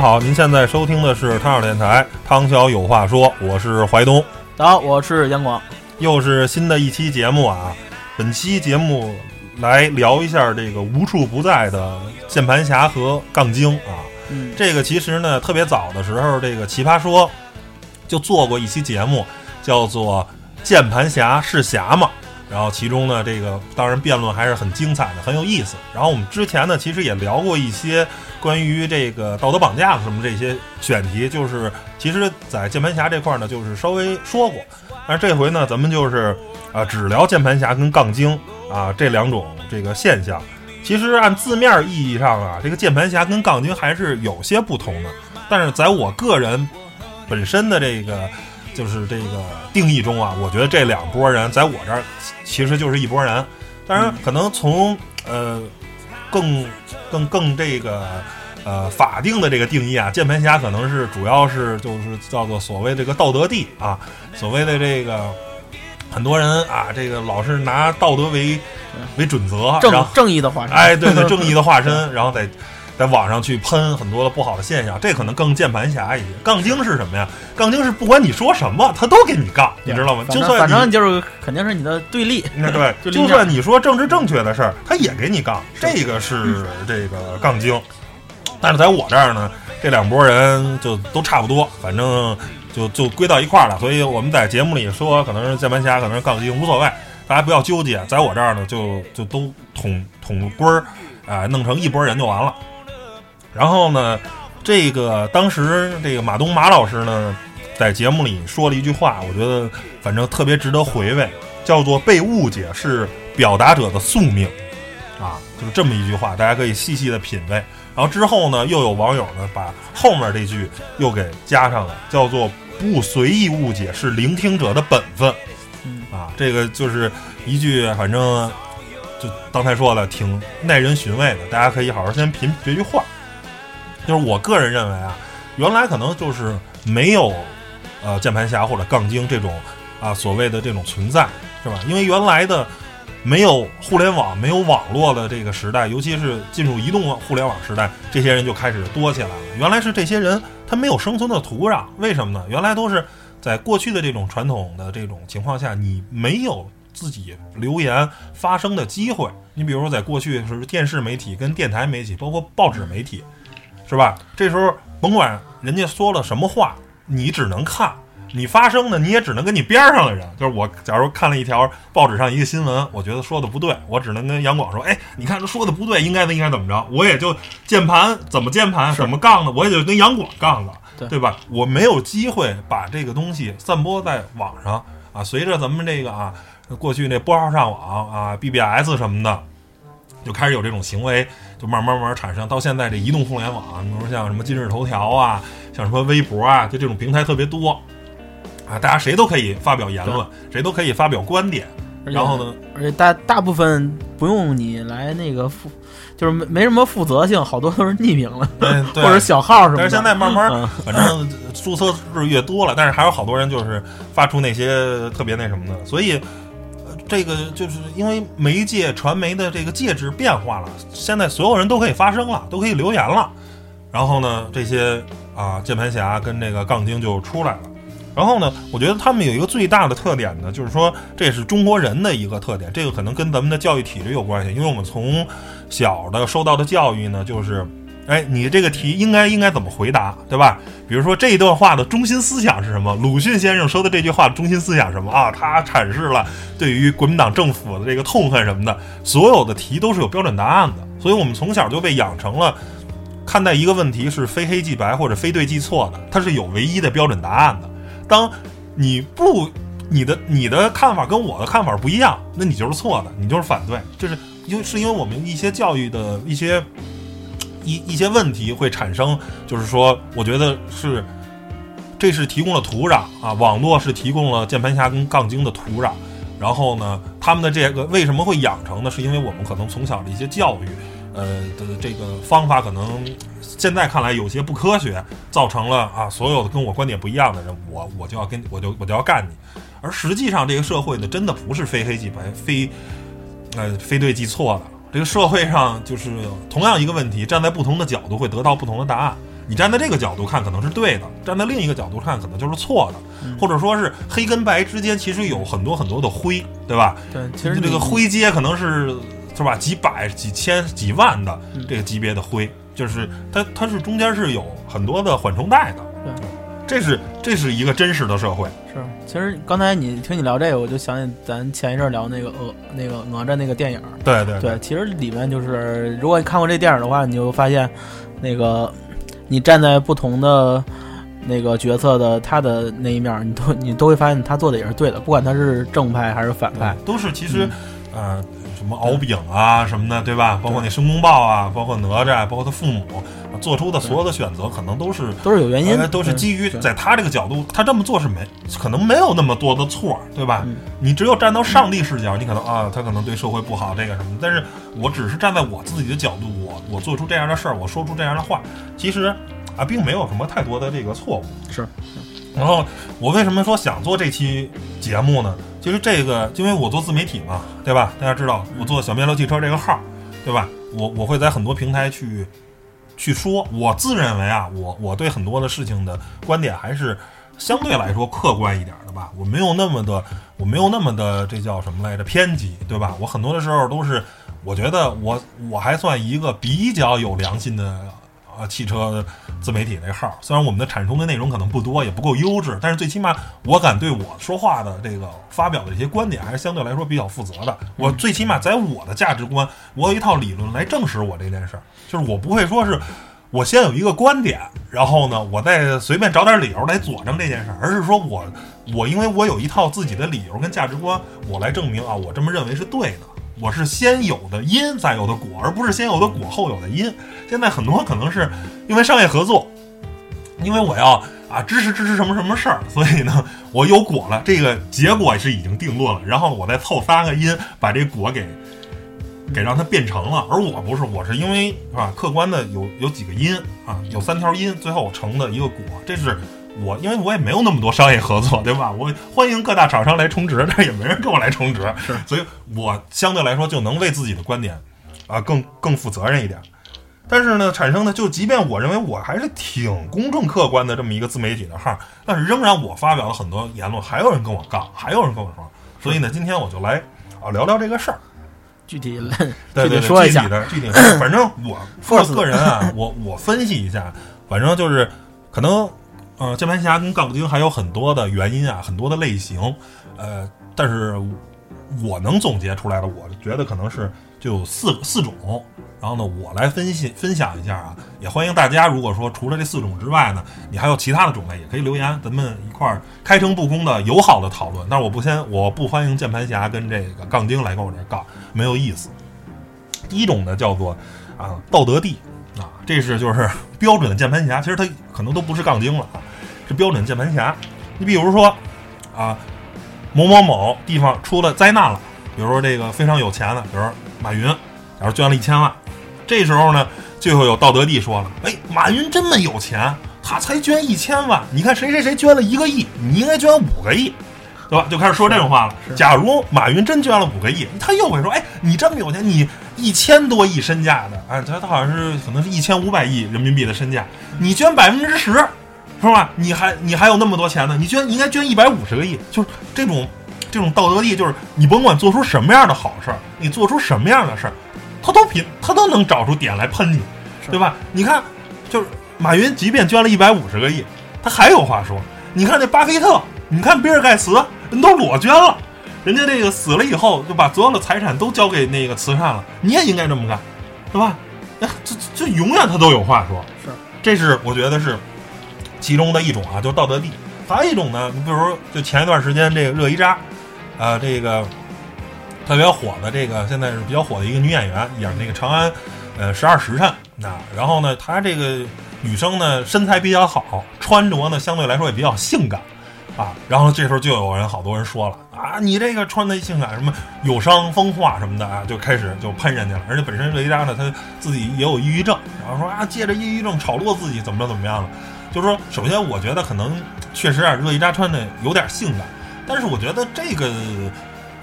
家好，您现在收听的是汤小电台，汤小有话说，我是怀东，大家好，我是杨广。又是新的一期节目啊。本期节目来聊一下这个无处不在的键盘侠和杠精啊。嗯，这个其实呢，特别早的时候，这个奇葩说就做过一期节目，叫做《键盘侠是侠吗》。然后其中呢，这个当然辩论还是很精彩的，很有意思。然后我们之前呢，其实也聊过一些关于这个道德绑架什么这些选题，就是其实，在键盘侠这块呢，就是稍微说过。但是这回呢，咱们就是啊、只聊键盘侠跟杠精啊这两种这个现象。其实按字面意义上啊，这个键盘侠跟杠精还是有些不同的。但是在我个人本身的这个就是这个定义中啊，我觉得这两拨人在我这儿其实就是一拨人。当然，可能从呃更更更这个呃法定的这个定义啊，键盘侠可能是主要是就是叫做所谓这个道德帝啊，所谓的这个很多人啊，这个老是拿道德为为准则，然正后正义的化身。哎，对对，正义的化身，然后在在网上去喷很多的不好的现象，这可能更键盘侠一些。杠精是什么呀？杠精是不管你说什么，他都给你杠，你知道吗？就算反正就是肯定是你的对立。那对，就就算你说政治正确的事儿，他也给你杠，这个是 这个杠精。但是在我这儿呢，这两拨人就都差不多，反正就就归到一块儿了。所以我们在节目里说，可能是键盘侠，可能是杠精，无所谓，大家不要纠结。在我这儿呢，就就都统统归儿，啊、弄成一拨人就完了。然后呢，这个当时这个马东马老师呢，在节目里说了一句话，我觉得反正特别值得回味，叫做“被误解是表达者的宿命”，啊，就是这么一句话，大家可以细细的品味。然后之后呢，又有网友呢把后面这句又给加上了，叫做“不随意误解是聆听者的本分”，嗯啊，这个就是一句反正就刚才说的挺耐人寻味的，大家可以好好先品这句话。就是我个人认为啊，原来可能就是没有呃键盘侠或者杠精这种啊所谓的这种存在，是吧？因为原来的没有互联网、没有网络的这个时代，尤其是进入移动互联网时代，这些人就开始多起来了。原来是这些人他没有生存的土壤，为什么呢？原来都是在过去的这种传统的这种情况下，你没有自己留言发声的机会。你比如说，在过去是电视媒体跟电台媒体，包括报纸媒体，是吧？这时候甭管人家说了什么话，你只能看。你发声呢，你也只能跟你边上的人，就是我。假如看了一条报纸上一个新闻，我觉得说的不对，我只能跟杨广说：“哎，你看他说的不对，应该的应该怎么着？”我也就键盘怎么键盘，怎么杠的，我也就跟杨广杠了，对对吧？我没有机会把这个东西散播在网上啊。随着咱们这个啊，过去那拨号上网啊，BBS 什么的，就开始有这种行为，就慢慢慢慢产生。到现在这移动互联网，比如像什么今日头条啊，像什么微博啊，就这种平台特别多啊，大家谁都可以发表言论，谁都可以发表观点。然后呢，而且大大部分不用你来那个负，就是没没什么负责性，好多都是匿名了，或者小号什么的。但是现在慢慢，嗯反正注册制越多了，但是还有好多人就是发出那些特别那什么的，所以呃这个就是因为媒介传媒的这个介质变化了，现在所有人都可以发声了，都可以留言了。然后呢，这些啊键盘侠跟这个杠精就出来了。然后呢，我觉得他们有一个最大的特点呢，就是说这也是中国人的一个特点，这个可能跟咱们的教育体制有关系，因为我们从小的受到的教育呢，就是，哎，你这个题应该应该怎么回答，对吧？比如说这一段话的中心思想是什么？鲁迅先生说的这句话中心思想是什么啊？他阐释了对于国民党政府的这个痛恨什么的，所有的题都是有标准答案的，所以我们从小就被养成了。看待一个问题是非黑即白或者非对即错的，它是有唯一的标准答案的。当你不你的你的看法跟我的看法不一样，那你就是错的，你就是反对。就是就是因为我们一些教育的一些一一些问题会产生，就是说，我觉得是这是提供了土壤啊，网络是提供了键盘侠跟杠精的土壤。然后呢，他们的这个为什么会养成呢？是因为我们可能从小的一些教育，呃的这个方法可能现在看来有些不科学，造成了啊所有的跟我观点不一样的人，我我就要跟我就我就要干你。而实际上，这个社会呢，真的不是非黑即白，非呃非对即错的。这个社会上就是同样一个问题，站在不同的角度会得到不同的答案。你站在这个角度看可能是对的，站在另一个角度看可能就是错的，或者说是黑跟白之间其实有很多很多的灰，对吧？对，其实你这个灰阶可能是是吧几百、几千、几万的嗯这个级别的灰，就是它它是中间是有很多的缓冲带的。对这是这是一个真实的社会。是，其实刚才你听你聊这个，我就想起咱前一阵儿聊那个呃那个哪吒那个电影儿。对对对，其实里面就是，如果你看过这电影的话，你就发现，那个你站在不同的那个角色的他的那一面，你都你都会发现他做的也是对的，不管他是正派还是反派。都是其实嗯呃什么敖丙啊什么的，对吧？包括那申公豹啊，包括哪吒，包括他父母啊做出的所有的选择，可能都是都是有原因呃，都是基于在他这个角度，他这么做是没可能没有那么多的错，对吧？嗯你只有站到上帝视角，你可能啊，他可能对社会不好，这个什么。但是我只是站在我自己的角度，我我做出这样的事儿，我说出这样的话，其实啊，并没有什么太多的这个错误。是然后我为什么说想做这期节目呢？其实这个，因为我做自媒体嘛，对吧？大家知道我做小面包汽车这个号，对吧？我我会在很多平台去去说，我自认为啊，我我对很多的事情的观点还是相对来说客观一点的吧。我没有那么的，我没有那么的，这叫什么来着？偏激，对吧？我很多的时候都是，我觉得我我还算一个比较有良心的啊汽车自媒体那号。虽然我们的产出的内容可能不多，也不够优质，但是最起码我敢对我说话的这个发表的这些观点，还是相对来说比较负责的。我最起码在我的价值观，我有一套理论来证实我这件事儿，就是我不会说是。我先有一个观点，然后呢，我再随便找点理由来佐证这件事儿，而是说我我因为我有一套自己的理由跟价值观，我来证明啊，我这么认为是对的。我是先有的因，再有的果，而不是先有的果后有的因。现在很多可能是因为商业合作，因为我要啊支持支持什么什么事儿，所以呢，我有果了，这个结果是已经定论了，然后我再凑三个因，把这果给给让它变成了。而我不是，我是因为啊客观的有有几个因啊，有三条因，最后成的一个果，这是。我因为我也没有那么多商业合作，对吧？我欢迎各大厂商来充值，但是也没人跟我来充值，所以我相对来说就能为自己的观点啊更更负责任一点。但是呢，产生的就即便我认为我还是挺公正客观的这么一个自媒体的号，但是仍然我发表了很多言论，还有人跟我杠，还有人跟我说，所以呢，今天我就来啊聊聊这个事儿。具体对对对，具体说一下具体的具体的，反正我个个人啊，我我分析一下，反正就是可能，呃，键盘侠跟杠精还有很多的原因啊，很多的类型，呃，但是我能总结出来的，我觉得可能是就有四四种。然后呢，我来分析分享一下啊，也欢迎大家，如果说除了这四种之外呢，你还有其他的种类，也可以留言，咱们一块儿开诚布公的友好的讨论。但是我不先，我不欢迎键盘侠跟这个杠精来跟我这杠，没有意思。第一种呢叫做啊道德帝啊，这是就是标准的键盘侠，其实他可能都不是杠精了啊，是标准键盘侠。你比如说啊，某某某地方出了灾难了，比如说这个非常有钱的，比如说马云，假如捐了一千万，这时候呢就会有道德帝说了，哎，马云这么有钱，他才捐一千万，你看谁谁谁捐了一个亿，你应该捐五个亿。对吧？就开始说这种话了。假如马云真捐了五个亿，他又会说：“哎，你这么有钱，你一千多亿身价的，啊，他他好像是可能是一千五百亿人民币的身价，你捐百分之十，是吧？你还你还有那么多钱呢，你捐你应该捐一百五十个亿，就是这种这种道德力，就是你甭管做出什么样的好事儿，你做出什么样的事儿，他都品他都能找出点来喷你，对吧？你看，就是马云即便捐了一百五十个亿，他还有话说。你看那巴菲特，你看比尔盖茨，人都裸捐了，人家这个死了以后就把所有的财产都交给那个慈善了，你也应该这么干，对吧？那，这这永远他都有话说，是，这是我觉得是其中的一种啊，就是道德帝。还有一种呢，你比如说，就前一段时间这个热依扎，啊，这个特别火的这个现在是比较火的一个女演员，演那个《长安呃十二时辰》啊，然后呢，她这个女生呢身材比较好，穿着呢相对来说也比较性感，啊，然后这时候就有人好多人说了啊，你这个穿的性感什么有伤风化什么的啊，就开始就喷人家了。而且本身热依扎呢，他自己也有抑郁症，然后说啊，借着抑郁症炒作自己怎么着怎么样了。就是说，首先我觉得可能确实啊，热依扎穿的有点性感，但是我觉得这个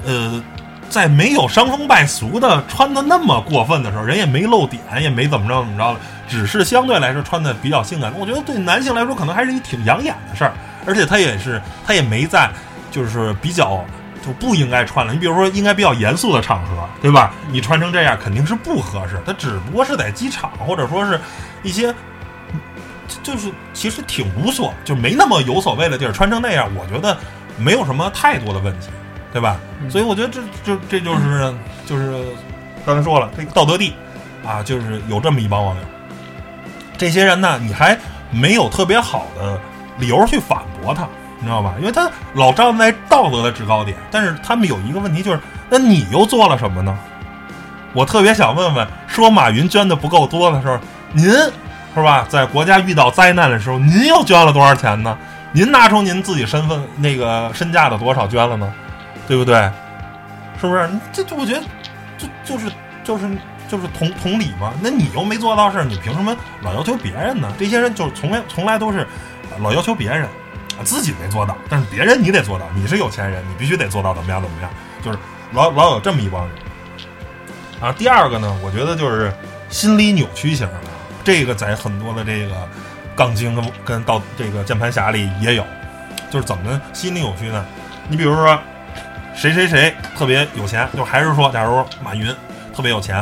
呃，在没有伤风败俗的穿的那么过分的时候，人也没露点，也没怎么着怎么着，只是相对来说穿的比较性感。我觉得对男性来说，可能还是一挺养眼的事儿。而且他也是，他也没在，就是比较就不应该穿了。你比如说，应该比较严肃的场合，对吧？你穿成这样肯定是不合适。他只不过是在机场，或者说是一些，就是其实挺无所，就没那么有所谓的地儿，穿成那样，我觉得没有什么太多的问题，对吧？所以我觉得这这这就是就是刚才说了，这个道德帝啊，就是有这么一帮网友。这些人呢，你还没有特别好的。理由去反驳他，你知道吧？因为他老站在道德的制高点，但是他们有一个问题，就是那你又做了什么呢？我特别想问问，说马云捐的不够多的时候，您是吧？在国家遇到灾难的时候，您又捐了多少钱呢？您拿出您自己身份那个身价的多少捐了呢？对不对？是不是？这就我觉得，就就是就是就是同同理嘛。那你又没做到事儿，你凭什么老要求别人呢？这些人就是从来从来都是。老要求别人，自己没做到，但是别人你得做到。你是有钱人，你必须得做到怎么样怎么样，就是老老有这么一帮人。啊，第二个呢，我觉得就是心理扭曲型的，这个在很多的这个杠精跟跟到这个键盘侠里也有。就是怎么心理扭曲呢？你比如说谁谁谁特别有钱，就还是说，假如马云特别有钱，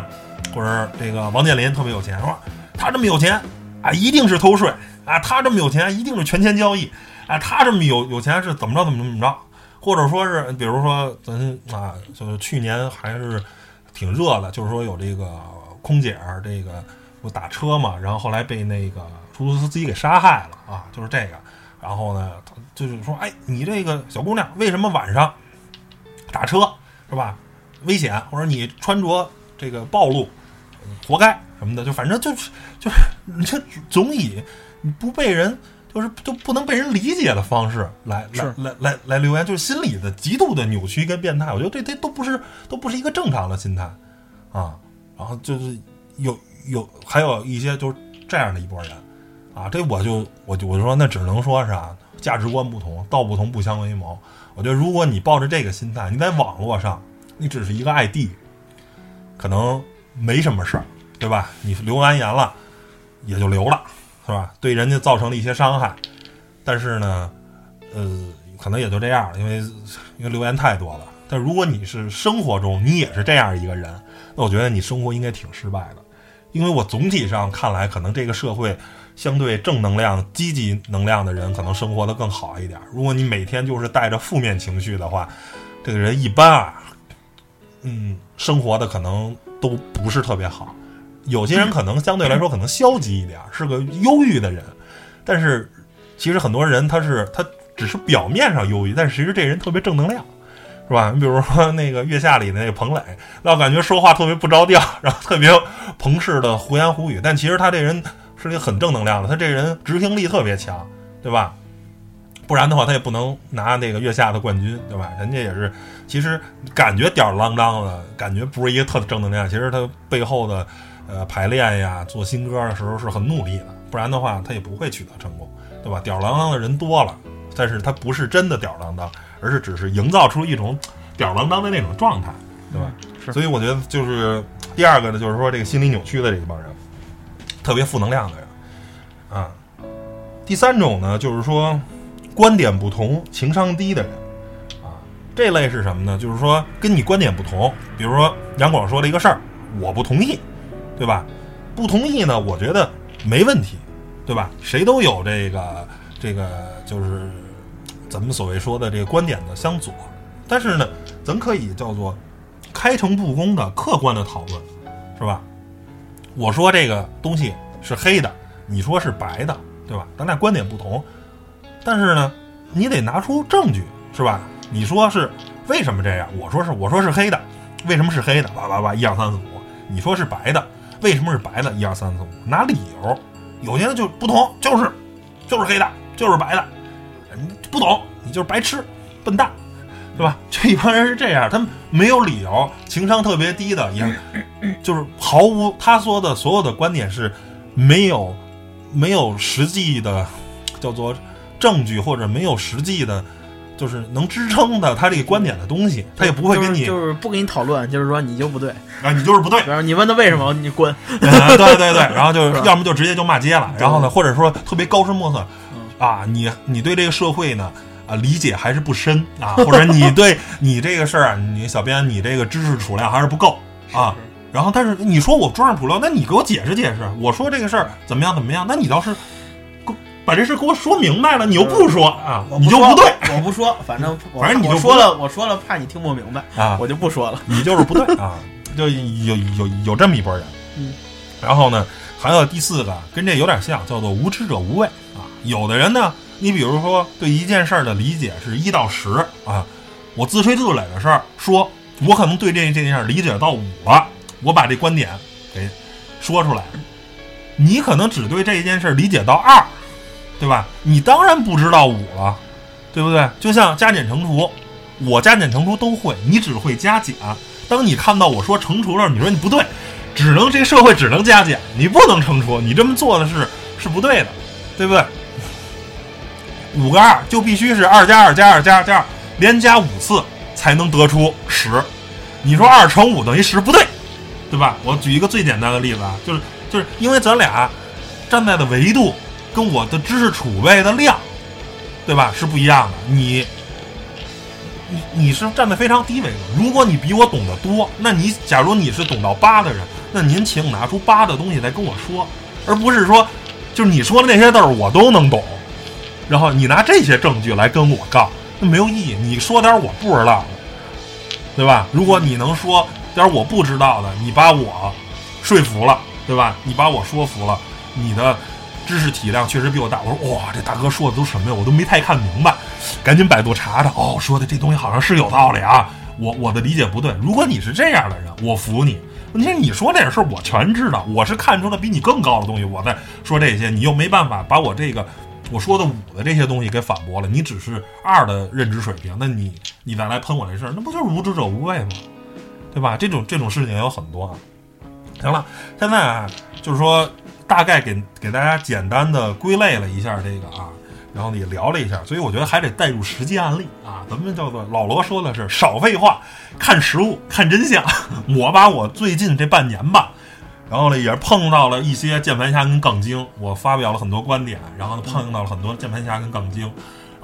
或者这个王健林特别有钱，说他这么有钱啊，一定是偷税。啊，他这么有钱，一定是权钱交易。啊，他这么有有钱是怎么着怎么怎么着，或者说是，比如说咱啊，就是去年还是挺热的，就是说有这个空姐儿这个不打车嘛，然后后来被那个出租车司机给杀害了啊，就是这个。然后呢，就是说，哎，你这个小姑娘为什么晚上打车是吧？危险，或者你穿着这个暴露，活该什么的，就反正就是就是你 这总以。不被人就是就不能被人理解的方式来来来来来留言，就是心理的极度的扭曲跟变态。我觉得这这都不是都不是一个正常的心态啊。然后就是有有还有一些就是这样的一拨人啊，这我就我就我就说那只能说是啊，价值观不同，道不同不相为谋。我觉得如果你抱着这个心态，你在网络上你只是一个 ID，可能没什么事儿，对吧？你留完言了也就留了。是吧？对人家造成了一些伤害，但是呢，呃，可能也就这样，因为因为留言太多了。但如果你是生活中你也是这样一个人，那我觉得你生活应该挺失败的。因为我总体上看来，可能这个社会相对正能量、积极能量的人，可能生活的更好一点。如果你每天就是带着负面情绪的话，这个人一般啊，嗯，生活的可能都不是特别好。有些人可能相对来说可能消极一点，是个忧郁的人，但是其实很多人他是他只是表面上忧郁，但是其实这人特别正能量，是吧？你比如说那个月下里的那个彭磊，老感觉说话特别不着调，然后特别彭氏的胡言胡语，但其实他这人是个很正能量的，他这人执行力特别强，对吧？不然的话他也不能拿那个月下的冠军，对吧？人家也是，其实感觉吊儿郎当的感觉不是一个特正能量，其实他背后的。呃，排练呀，做新歌的时候是很努力的，不然的话他也不会取得成功，对吧？吊儿郎当的人多了，但是他不是真的吊儿郎当，而是只是营造出一种吊儿郎当的那种状态，对吧？是。所以我觉得就是第二个呢，就是说这个心理扭曲的这一帮人，特别负能量的人啊。第三种呢，就是说观点不同、情商低的人啊。这类是什么呢？就是说跟你观点不同，比如说杨广说了一个事儿，我不同意。对吧？不同意呢？我觉得没问题，对吧？谁都有这个这个，就是咱们所谓说的这个观点的相左。但是呢，咱可以叫做开诚布公的、客观的讨论，是吧？我说这个东西是黑的，你说是白的，对吧？咱俩观点不同，但是呢，你得拿出证据，是吧？你说是为什么这样？我说是，我说是黑的，为什么是黑的？叭叭叭，一二三四五，你说是白的。为什么是白的？一二三四五，拿理由。有些人就不同，就是就是黑的，就是白的。你不懂，你就是白痴、笨蛋，对吧？这一帮人是这样，他们没有理由，情商特别低的，也 就是毫无他说的所有的观点是没有没有实际的叫做证据或者没有实际的。就是能支撑的他这个观点的东西，他也不会跟你就是不跟你讨论，就是说你就不对，啊，你就是不对，然后你问他为什么，你滚，啊对对对，然后就是要么就直接就骂街了，然后呢，或者说特别高深莫测，啊，你你对这个社会呢啊理解还是不深啊，或者你 对你这个事儿啊，你小编你这个知识储量还是不够啊，然后但是你说我装上普料，那你给我解释解释，我说这个事儿怎么样怎么样，那你倒是。把这事给我说明白了，你又不说啊，你就不对，我不说，反正 反正你就说了，我说了，怕你听不明白啊，我就不说了，你就是不对 啊，就有有有这么一拨人，嗯，然后呢，还有第四个跟这有点像，叫做无知者无畏啊。有的人呢，你比如说对一件事儿的理解是一到十啊，我自吹自擂的事儿，说我可能对这这件事儿理解到五了，我把这观点给说出来，你可能只对这一件事儿理解到二。对吧？你当然不知道五了，对不对？就像加减乘除，我加减乘除都会，你只会加减。当你看到我说乘除了，你说你不对，只能这社会只能加减，你不能乘除，你这么做的是是不对的，对不对？五个二就必须是二加二加二加二加二，连加五次才能得出十。你说二乘五等于十不对，对吧？我举一个最简单的例子啊，就是就是因为咱俩站在的维度。跟我的知识储备的量，对吧，是不一样的。你，你你是站在非常低维度。如果你比我懂得多，那你假如你是懂到八的人，那您请拿出八的东西来跟我说，而不是说，就是你说的那些字儿我都能懂，然后你拿这些证据来跟我杠，那没有意义。你说点我不知道的，对吧？如果你能说点我不知道的，你把我说服了，对吧？你把我说服了，你的。知识体量确实比我大，我说哇，这大哥说的都什么呀？我都没太看明白，赶紧百度查查。哦，说的这东西好像是有道理啊。我我的理解不对。如果你是这样的人，我服你。问题是你说点事儿我全知道，我是看出了比你更高的东西，我在说这些，你又没办法把我这个我说的五的这些东西给反驳了。你只是二的认知水平，那你你再来喷我这事儿，那不就是无知者无畏吗？对吧？这种这种事情有很多啊。行了，现在啊，就是说。大概给给大家简单的归类了一下这个啊，然后也聊了一下，所以我觉得还得带入实际案例啊。咱们叫做老罗说的是少废话，看实物，看真相。我把我最近这半年吧，然后呢也碰到了一些键盘侠跟杠精，我发表了很多观点，然后碰到了很多键盘侠跟杠精。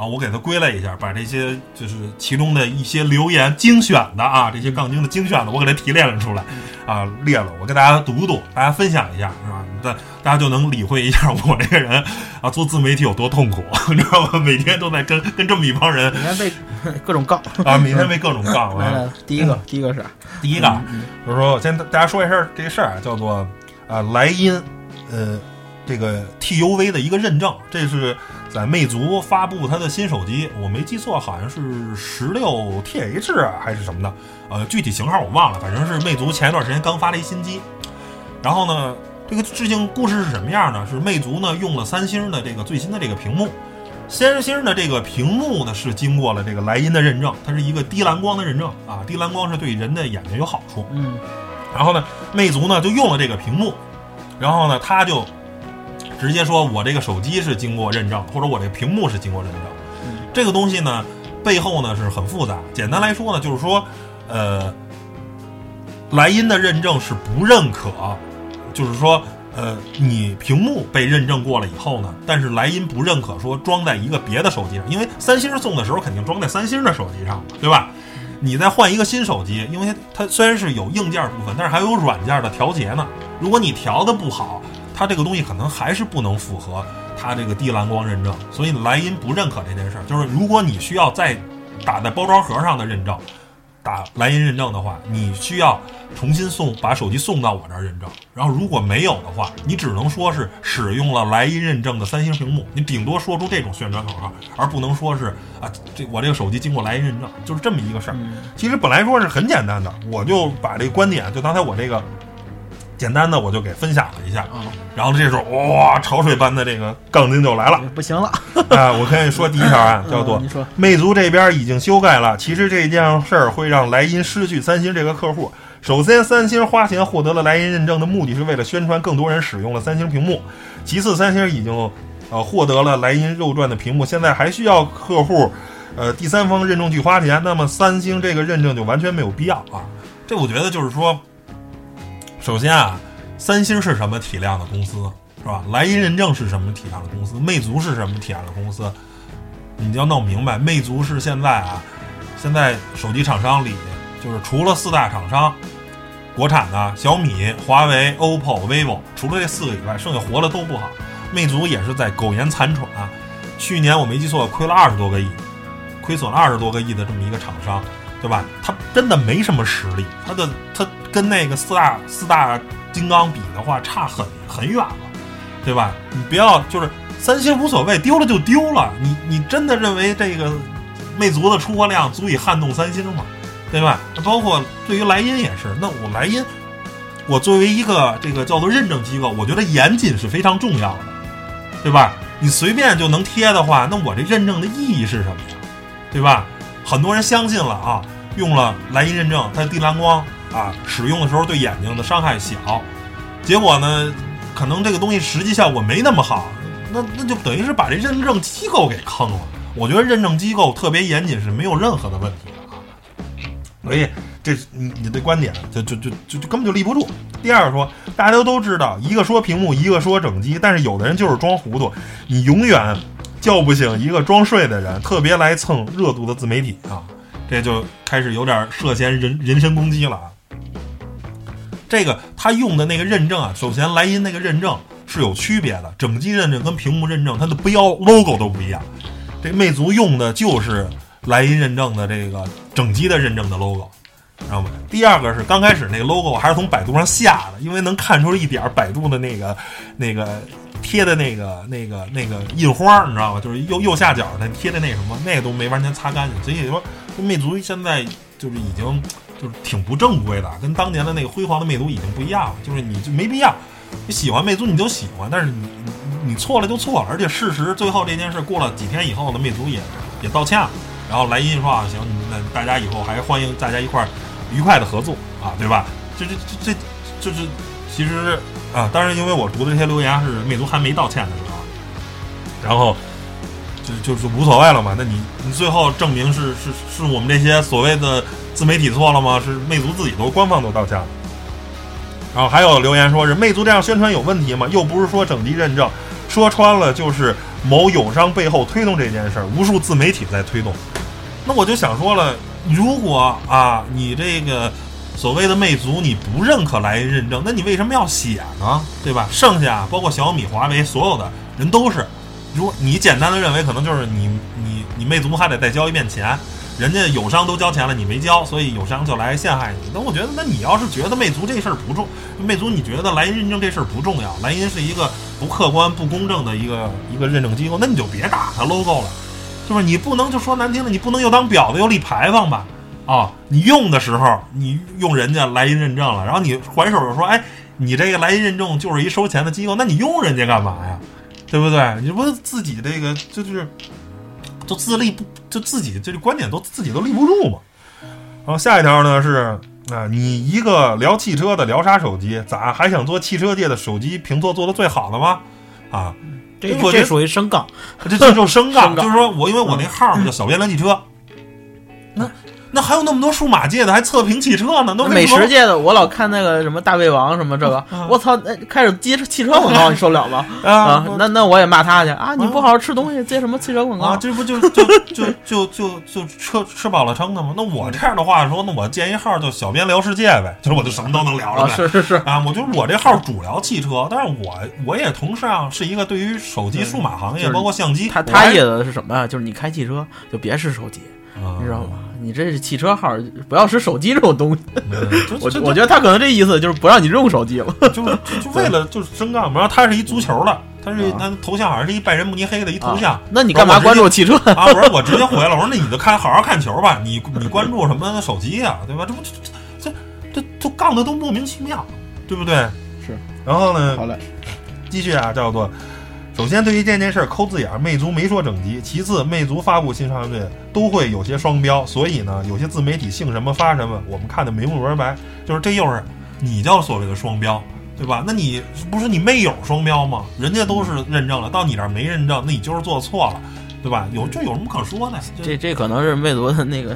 啊，我给他归类一下，把这些就是其中的一些留言精选的啊，这些杠精的精选的，我给他提炼了出来，啊，列了，我给大家读读，大家分享一下，是吧？大大家就能理会一下我这个人啊，做自媒体有多痛苦，你知道吗？每天都在跟跟这么一帮人，每天被各种杠啊，每天被各种杠。来来，第一个，第一个是第一个，就是说，我先大家说一下这个事儿啊，叫做啊莱茵，呃，这个 TUV 的一个认证，这是。在魅族发布它的新手机，我没记错，好像是十六 TH 还是什么的，呃，具体型号我忘了，反正是魅族前一段时间刚发了一新机。然后呢，这个事情故事是什么样呢？是魅族呢用了三星的这个最新的这个屏幕，三星的这个屏幕呢是经过了这个莱茵的认证，它是一个低蓝光的认证啊，低蓝光是对人的眼睛有好处。嗯。然后呢，魅族呢就用了这个屏幕，然后呢，它就。直接说，我这个手机是经过认证，或者我这个屏幕是经过认证。这个东西呢，背后呢是很复杂。简单来说呢，就是说，呃，莱茵的认证是不认可，就是说，呃，你屏幕被认证过了以后呢，但是莱茵不认可说装在一个别的手机上，因为三星送的时候肯定装在三星的手机上，对吧？你再换一个新手机，因为它虽然是有硬件部分，但是还有软件的调节呢。如果你调的不好，它这个东西可能还是不能符合它这个低蓝光认证，所以莱茵不认可这件事儿。就是如果你需要再打在包装盒上的认证，打莱茵认证的话，你需要重新送把手机送到我这儿认证。然后如果没有的话，你只能说是使用了莱茵认证的三星屏幕，你顶多说出这种宣传口号，而不能说是啊，这我这个手机经过莱茵认证，就是这么一个事儿。其实本来说是很简单的，我就把这个观点，就刚才我这个。简单的我就给分享了一下。啊，然后这时候哇，潮水般的这个杠精就来了不行了，啊！我可以说第一条啊，叫做嗯你说魅族这边已经修改了。其实这件事儿会让莱茵失去三星这个客户。首先，三星花钱获得了莱茵认证的目的是为了宣传更多人使用了三星屏幕。其次，三星已经呃获得了莱茵肉转的屏幕，现在还需要客户呃第三方认证去花钱，那么三星这个认证就完全没有必要啊。这我觉得就是说，首先啊，三星是什么体量的公司是吧？莱茵认证是什么体量的公司？魅族是什么体量的公司？你要弄明白，魅族是现在啊，现在手机厂商里就是除了四大厂商，国产的小米、华为、OPPO、vivo，除了这四个以外，剩下活的都不好。魅族也是在苟延残喘、去年我没记错，亏了二十多个亿，亏损了二十多个亿的这么一个厂商，对吧？它真的没什么实力，它的它跟那个四大四大金刚比的话，差很很远了，对吧？你不要就是三星无所谓，丢了就丢了。你你真的认为这个魅族的出货量足以撼动三星吗？对吧？包括对于莱茵也是，那我莱茵，我作为一个这个叫做认证机构，我觉得严谨是非常重要的，对吧？你随便就能贴的话，那我这认证的意义是什么呀？对吧？很多人相信了啊，用了莱茵认证，它低蓝光啊，使用的时候对眼睛的伤害小，结果呢，可能这个东西实际效果没那么好，那那就等于是把这认证机构给坑了。我觉得认证机构特别严谨是没有任何的问题的啊。所以这你你的观点就就就就就根本就立不住。第二说，大家都都知道，一个说屏幕，一个说整机，但是有的人就是装糊涂，你永远叫不醒一个装睡的人，特别来蹭热度的自媒体啊，这就开始有点涉嫌人人身攻击了啊。这个他用的那个认证啊，首先莱茵那个认证是有区别的，整机认证跟屏幕认证它的标 logo 都不一样。这魅族用的就是莱茵认证的这个整机的认证的 logo，知道吗？第二个是刚开始那个 logo 还是从百度上下的，因为能看出一点百度的那个那个贴的那个那个那个印花，你知道吗？就是右右下角那贴的那什么，那个都没完全擦干净。所以说，魅族现在就是已经就是挺不正规的，跟当年的那个辉煌的魅族已经不一样了。就是你就没必要，你喜欢魅族你就喜欢，但是你你你错了就错了。而且事实最后这件事过了几天以后呢，魅族也也道歉了。然后莱茵说啊，行，那大家以后还欢迎大家一块儿愉快的合作啊，对吧？这这这这就是其实啊，当然因为我读的这些留言是魅族还没道歉的时候，然后就就是无所谓了嘛。那你你最后证明是是是我们这些所谓的自媒体错了吗？是魅族自己都官方都道歉了。然后还有留言说是魅族这样宣传有问题吗？又不是说整机认证，说穿了就是某友商背后推动这件事儿，无数自媒体在推动。那我就想说了，如果啊你这个所谓的魅族你不认可莱茵认证，那你为什么要写呢？对吧？剩下包括小米、华为所有的人都是，如果你简单的认为可能就是你你你魅族还得再交一遍钱。人家友商都交钱了，你没交，所以友商就来陷害你。那我觉得，那你要是觉得魅族这事儿不重，魅族你觉得莱茵认证这事儿不重要，莱茵是一个不客观、不公正的一个一个认证机构，那你就别打它 logo 了，是不是？你不能就说难听的，你不能又当婊子又立牌坊吧？啊，你用的时候你用人家莱茵认证了，然后你还手就说，哎，你这个莱茵认证就是一收钱的机构，那你用人家干嘛呀？对不对？你不自己这个就是。就自立不就自己这个观点都自己都立不住嘛。然后下一条呢是啊，你一个聊汽车的聊啥手机，咋还想做汽车界的手机评测做的最好的吗？啊，这我觉得这属于升杠，这这就升杠，就是说我因为我那号儿叫小编聊汽车，那那还有那么多数码界的还测评汽车呢，那美食界的，我老看那个什么大胃王什么这个啊，我操，那开始接汽车广告，你受得了吗？啊啊，那那我也骂他去啊！你不好好吃东西，接什么汽车广啊，告？这不就就就就就就吃吃饱了撑的吗？那我这样的话说，那我建一号就小编聊世界呗，就是我就什么都能聊了啊，呗。是是是，啊，我就是我这号主聊汽车，但是我我也同时啊是一个对于手机数码行业，就是包括相机，他他意思是什么呀？就是你开汽车就别使手机，啊你知道吗？你这是汽车号，不要使手机这种东西。我我觉得他可能这意思就是不让你用手机了。就就就为了就是升杠嘛。然后他是一足球的，他是啊他头像好像是一拜仁慕尼黑的一头像啊。那你干嘛关注汽车？啊！我说我直接回了，我说那你就看好好看球吧，你你关注什么手机呀、对吧？这不这这这这这杠的都莫名其妙，对不对？是。然后呢，好嘞，继续啊，叫做。首先，对于这件事儿抠字眼，魅族没说整机。其次，魅族发布新商品都会有些双标，所以呢，有些自媒体姓什么发什么，我们看的明不明白？就是这又是你叫所谓的双标，对吧？那你不是你没有双标吗？人家都是认证了，到你这儿没认证，那你就是做错了。对吧？有这有什么可说的？这这可能是魅族的那个，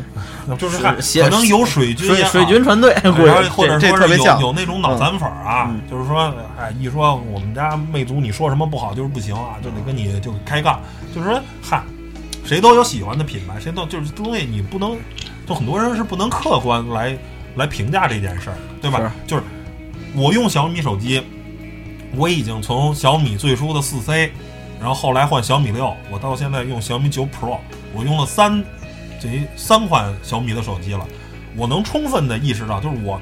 就是可能有水军水军船队，或者说是有有那种脑残粉啊，嗯就是说，哎，一说我们家魅族，你说什么不好就是不行啊，就得跟你就开杠。就是说，嗨，谁都有喜欢的品牌，谁都就是东西你不能，就很多人是不能客观来来评价这件事儿，对吧？就是我用小米手机，我已经从小米最初的四 C。然后后来换小米六，我到现在用小米九 Pro，我用了三，这三款小米的手机了。我能充分的意识到，就是我，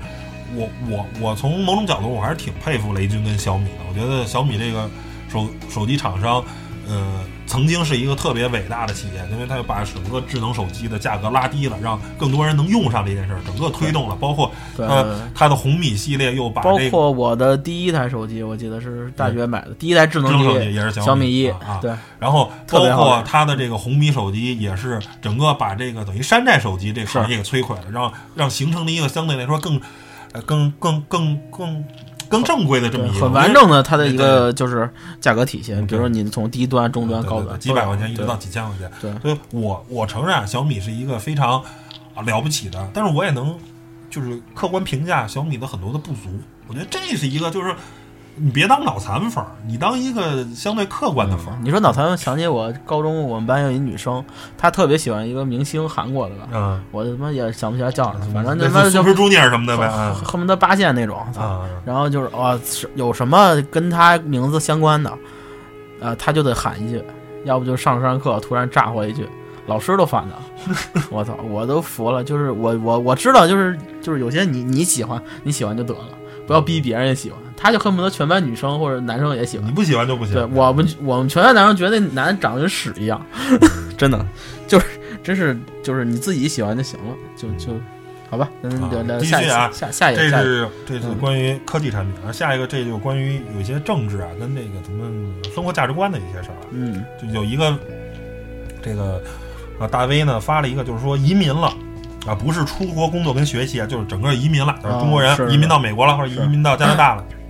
我我我从某种角度，我还是挺佩服雷军跟小米的。我觉得小米这个手手机厂商，呃，曾经是一个特别伟大的企业，因为它把整个智能手机的价格拉低了，让更多人能用上这件事儿，整个推动了。包括呃，它的红米系列又把包括我的第一台手机，我记得是大学买的第一台智能手机也是小米一啊。对，然后包括它的这个红米手机也是整个把这个等于山寨手机这个行业给摧毁了，让让形成了一个相对来说更呃更更更更。更正规的这么一个很完整的它的一个就是价格体系，比如说你从低端、中端、高端几百块钱一直到几千块钱。对，所以我我承认小米是一个非常啊了不起的，但是我也能就是客观评价小米的很多的不足。我觉得这是一个就是你别当脑残粉儿，你当一个相对客观的粉儿。你说脑残，想起我高中我们班有一女生，她特别喜欢一个明星，韩国的吧？嗯，我他妈也想不起来叫什么，反正他妈就朱尼尔什么的呗，恨不得八线那种。啊，然后就是哇，有什么跟他名字相关的，呃，他就得喊一句，要不就上上课突然炸回一句，老师都烦他。我操，我都服了。就是我我我知道，就是就是有些你你喜欢你喜欢就得了，不要逼别人也喜欢。他就恨不得全班女生或者男生也喜欢，你不喜欢就不行。对我们我们全班男生觉得那男的长得跟屎一样，真的，就是真是就是你自己喜欢就行了，就就好吧。嗯，聊聊继续啊，下下一个，这是这是关于科技产品，然后下一个这就关于有一些政治啊，跟那个咱们生活价值观的一些事儿。嗯，就有一个这个啊大 V 呢发了一个，就是说移民了。啊，不是出国工作跟学习啊，就是整个移民了，就是中国人移民到美国了，或者移民到加拿大了。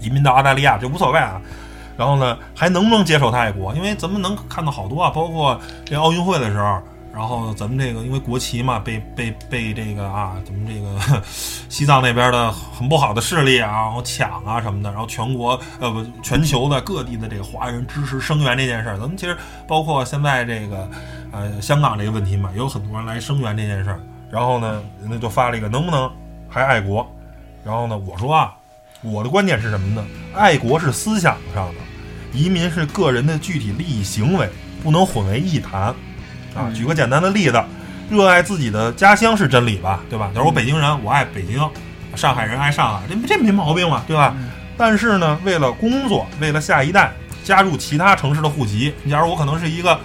移民到澳大利亚就无所谓啊，然后呢，还能不能接受他爱国？因为咱们能看到好多啊，包括这奥运会的时候，然后咱们这个因为国旗嘛，被被被这个啊，咱们这个 西藏那边的很不好的势力啊，然后抢啊什么的，然后全国呃不全球的各地的这个华人支持声援这件事儿，咱们其实包括现在这个呃香港这个问题嘛，有很多人来声援这件事儿。然后呢，人家就发了一个能不能还爱国？然后呢，我说啊。我的观点是什么呢？爱国是思想上的，移民是个人的具体利益行为，不能混为一谈。啊，举个简单的例子，热爱自己的家乡是真理吧，对吧？假如我北京人，我爱北京；上海人爱上海，这这没毛病嘛，对吧？但是呢，为了工作，为了下一代，加入其他城市的户籍。假如我可能是一个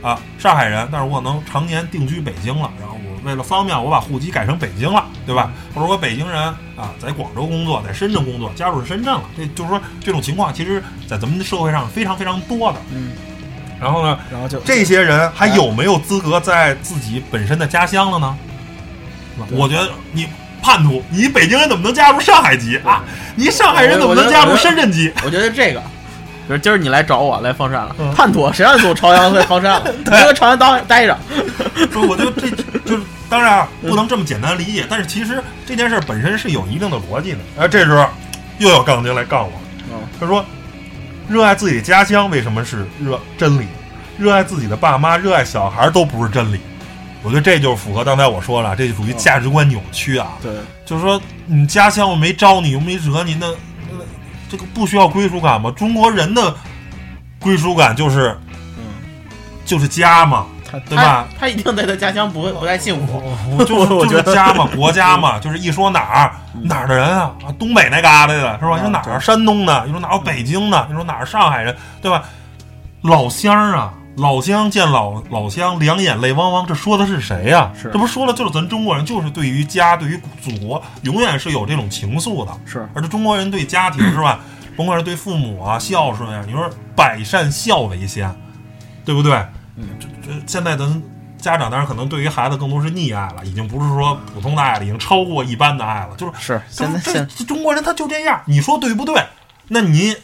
啊上海人，但是我可能常年定居北京了，然后。为了方便，我把户籍改成北京了，对吧？或者我北京人啊，在广州工作，在深圳工作，加入深圳了。这就是说，这种情况其实，在咱们的社会上非常非常多的。嗯。然后呢？然后就这些人还有没有资格在自己本身的家乡了呢？我觉得你叛徒，你北京人怎么能加入上海籍啊？你上海人怎么能加入深圳籍？我觉得这个，比如今儿你来找我来放山了，叛徒，谁让你走朝阳来放山了？你搁朝阳待待着。说，我就这 就是。当然啊，不能这么简单理解。但是其实这件事本身是有一定的逻辑的。哎，这时候又有杠精来杠我。他说：“热爱自己的家乡为什么是热真理？热爱自己的爸妈、热爱小孩都不是真理。”我觉得这就符合刚才我说了，这就属于价值观扭曲啊。对，就是说你家乡又没招你，又没惹你，那这个不需要归属感吗？中国人的归属感就是，嗯，就是家嘛。对吧？他一定在他家乡不会不太幸福。就是 就是家嘛，国家嘛，就是一说哪儿哪儿的人啊，东北那旮瘩的是吧？你说哪儿山东的？你说哪儿北京的？你说哪儿上海人？对吧？老乡啊，老乡见老老乡，两眼泪汪汪，这说的是谁呀、是这不说了，就是咱中国人，就是对于家、对于祖国，永远是有这种情愫的。是而这中国人对家庭是吧，甭管是对父母啊孝顺呀、你说百善孝为先，对不对？嗯，这这现在咱家长当然可能对于孩子更多是溺爱了，已经不是说普通的爱了，已经超过一般的爱了，就是是，现在这这中国人他就这样，你说对不对？那您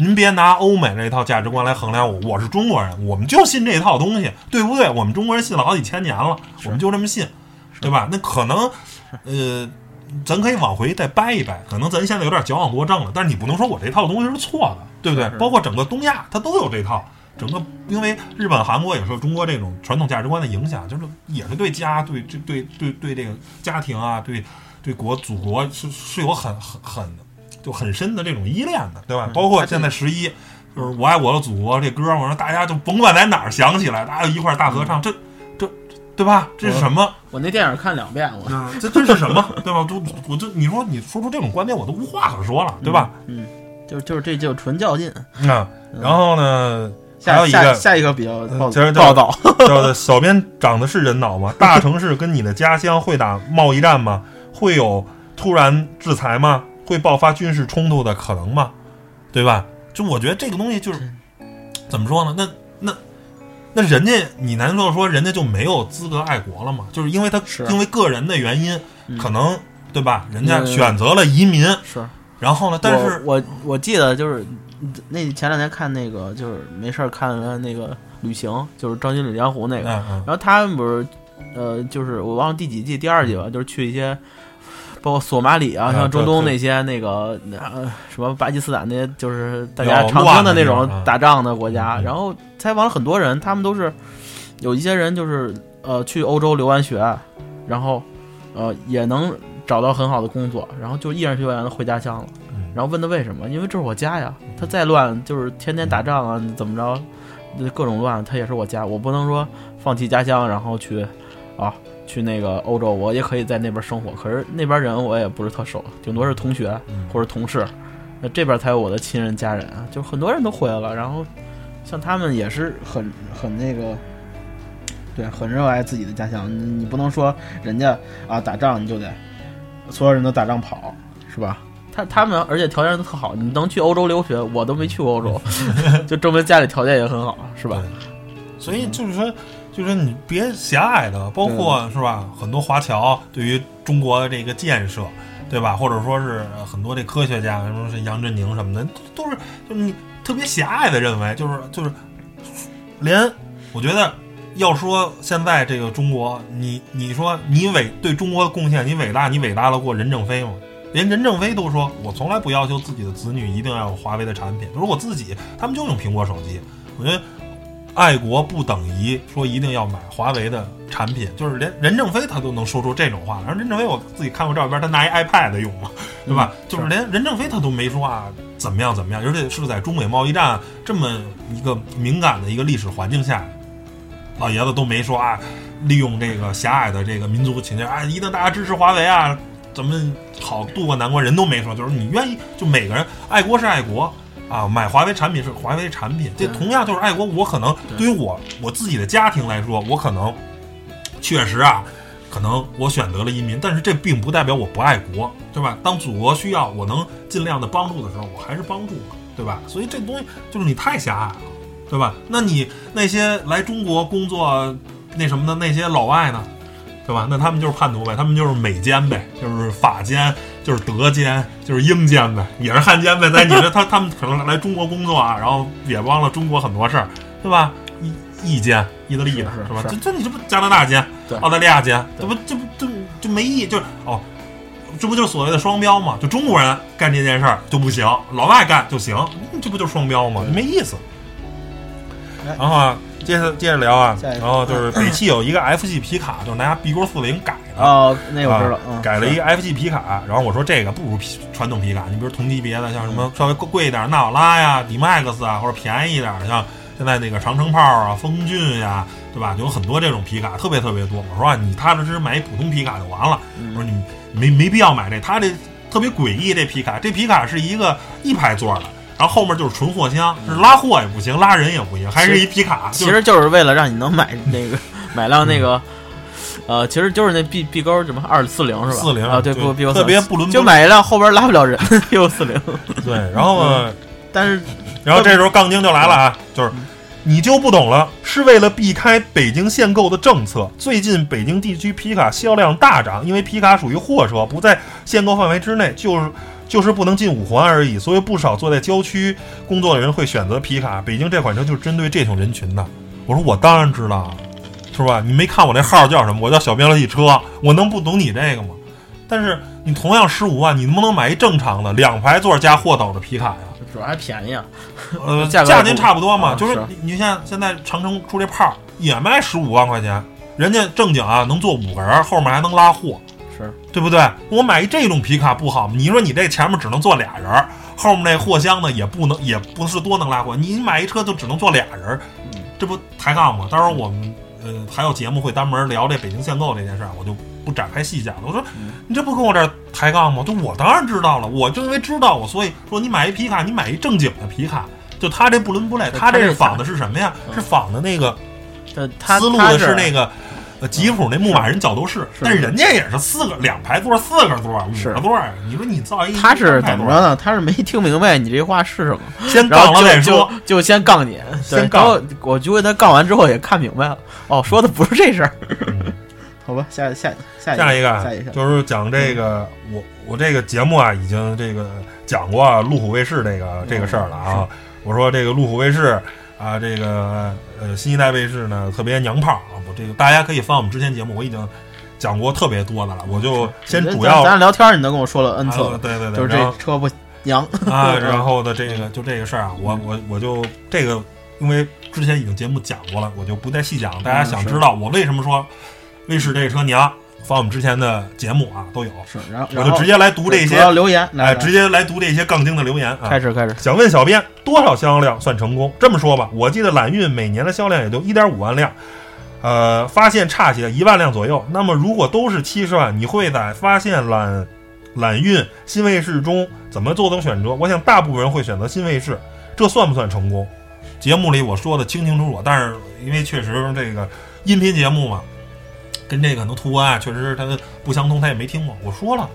您别拿欧美那一套价值观来衡量我，我是中国人，我们就信这套东西，对不对？我们中国人信了好几千年了，我们就这么信，对吧？那可能，呃，咱可以往回再掰一掰，可能咱现在有点矫枉过正了，但是你不能说我这套东西是错的，对不对？包括整个东亚，它都有这套。整个因为日本、韩国也受中国这种传统价值观的影响，就是也是对家、对对对对对这个家庭啊，对对国祖国是是有很很很就很深的这种依恋的，对吧？嗯包括现在十一，就是我爱我的祖国这歌，我说大家就甭管在哪儿想起来，大家一块儿大合唱，这这对吧？这是什么？我那电影看两遍，我啊，这这是什么？对吧？都我这你说你说出这种观点，我都无话可说了，对吧？嗯，就是就是这就纯较劲。啊，然后呢，下下一个下一个比较报道，叫做小编长的是人脑吗？大城市跟你的家乡会打贸易战吗？会有突然制裁吗？会爆发军事冲突的可能吗？对吧？就我觉得这个东西就是怎么说呢？那那那人家，你难道说人家就没有资格爱国了吗？就是因为他因为个人的原因，嗯可能对吧？人家嗯选择了移民，是。然后呢？但是我我我记得就是那前两天看那个就是没事儿看了那个旅行，就是张金李江湖那个，嗯嗯然后他们不是呃就是我忘了第几季第二季吧，就是去一些。包括索马里啊，啊像中东那些那个呃什么巴基斯坦那些，就是大家常听的那种打仗的国家。然后采访了很多人，他们都是有一些人就是呃去欧洲留完学，然后呃也能找到很好的工作，然后就毅然决然的回家乡了。嗯然后问他为什么？因为这是我家呀，他再乱就是天天打仗啊，怎么着，各种乱，他也是我家，我不能说放弃家乡，然后去啊去那个欧洲，我也可以在那边生活。可是那边人我也不是特熟，顶多是同学嗯或者同事，那这边才有我的亲人家人啊，就很多人都回来了，然后像他们也是很很那个。对，很热爱自己的家乡。你你不能说人家啊打仗你就得所有人都打仗跑，是吧？他他们而且条件都特好，你能去欧洲留学，我都没去过欧洲，就证明家里条件也很好，是吧？所以就是说，就是你别狭隘的，包括是吧？很多华侨对于中国的这个建设，对吧？或者说是很多这科学家，什么是杨振宁什么的，都是就是你特别狭隘的认为，就是就是连我觉得要说现在这个中国，你你说你伟对中国的贡献，你伟大，你伟大的过任正非吗？连任正非都说，我从来不要求自己的子女一定要有华为的产品，比如我自己，他们就用苹果手机。我觉得爱国不等于说一定要买华为的产品，就是连任正非他都能说出这种话来。然后任正非我自己看过照片，他拿一 iPad 用嘛，对吧？嗯就是连任正非他都没说啊怎么样怎么样，而且是在中美贸易战这么一个敏感的一个历史环境下，老爷子都没说啊，利用这个狭隘的这个民族情绪啊，一定大家支持华为啊，怎么好渡过难关，人都没说，就是你愿意，就每个人爱国是爱国啊，买华为产品是华为产品，这同样就是爱国。我可能对对于我我自己的家庭来说，我可能确实啊，可能我选择了移民，但是这并不代表我不爱国，对吧？当祖国需要我能尽量的帮助的时候，我还是帮助嘛，对吧？所以这东西就是你太狭隘了，对吧？那你那些来中国工作那什么的那些老外呢？对吧？那他们就是叛徒呗，他们就是美奸呗，就是法奸，就是德奸，就是英奸呗，也是汉奸呗。在你这，他他们可能来中国工作啊，然后也帮了中国很多事儿，对吧？意意奸，意大利的？是是是这这你这不加拿大奸，澳大利亚奸，这不这不这就没意义，就是哦，这不就是所谓的双标吗？就中国人干这件事儿就不行，老外干就行，这不就是双标吗？没意思。哎然后啊，接着接着聊啊，然后就是北汽有一个 F G 皮卡，就是拿 B 勾四零改的。哦，那我知道改了一个 F G 皮卡，然后我说这个不如传统皮卡，你比如同级别的，像什么稍微贵贵一点的纳瓦拉呀、D Max 啊，或者便宜一点的，像现在那个长城炮啊、风骏呀，对吧？就有很多这种皮卡，特别特别多。我说啊，你踏踏实实买一普通皮卡就完了。嗯我说你没没必要买这，他这特别诡异，这皮卡，这皮卡是一个一排座的，然后后面就是纯货箱，是拉货也不行，拉人也不行，还是一皮卡。其就是实就是为了让你能买那个买辆那个。呃，其实就是那 B B 勾什么二四零是吧？四零啊，对，不不 B 勾特别不伦就买一辆后边拉不了人 B 勾四零。对，然后呢，但是然后这时候杠精就来了啊，就是你就不懂了，是为了避开北京限购的政策。最近北京地区皮卡销量大涨，因为皮卡属于货车，不在限购范围之内，就是就是不能进五环而已。所以不少坐在郊区工作的人会选择皮卡。北京这款车就是针对这种人群的。我说我当然知道，是吧？你没看我那号叫什么？我叫小便乐汽车，我能不懂你这个吗？但是你同样十五万，你能不能买一正常的两排座加货斗的皮卡呀？主要还便宜啊，呃，价格价钱差不多嘛，啊就是是你你像现在长城出这炮也卖十五万块钱，人家正经啊能坐五个人，后面还能拉货，是对不对？我买一这种皮卡不好吗？你说你这前面只能坐俩人，后面那货箱呢也不能也不是多能拉货，你买一车就只能坐俩人，这不抬杠吗？到时候我们呃还有节目会专门聊这北京限购这件事儿，我就不展开细讲了。我说你这不跟我这儿抬杠吗？就我当然知道了，我就因为知道我，所以说你买一皮卡，你买一正经的皮卡。就他这不伦不类，他这是仿的是什么呀？是仿的那个思路的是那个呃吉普那牧马人角斗士，但是人家也是四个两排座、四个座、五个座。你说你造一他是怎么着呢？他是没听明白你这话是什么，先杠了再说就。先杠你，先杠我觉得他杠完之后也看明白了，哦，说的不是这事儿。好吧，下下下下一个啊下一个，就是讲这个，我我这个节目啊，已经这个讲过啊路虎卫士这个这个事儿了啊。我说这个路虎卫士啊，这个呃新一代卫士呢特别娘炮啊，我这个大家可以翻我们之前节目，我已经讲过特别多的了，我就先主要咱咱聊天，你都跟我说了 n 次了，啊对对对，就是这车不娘 啊，然后的这个就这个事儿啊，我我我就这个，因为之前已经节目讲过了，我就不再细讲。大家想知道我为什么说卫士这车娘，翻我们之前的节目啊都有，是，然后我就直接来读这些，留言，来哎，来直接来读这些杠精的留言啊。开始开始，想问小编多少销量算成功？这么说吧，我记得揽运每年的销量也就一点五万辆，呃，发现差些一万辆左右。那么如果都是七十万，你会在发现揽揽运新卫士中怎么做等选择？我想大部分人会选择新卫士，这算不算成功？节目里我说的清清楚楚，但是因为确实这个音频节目嘛，跟这个可能图文啊确实它不相通，他也没听过。我说了，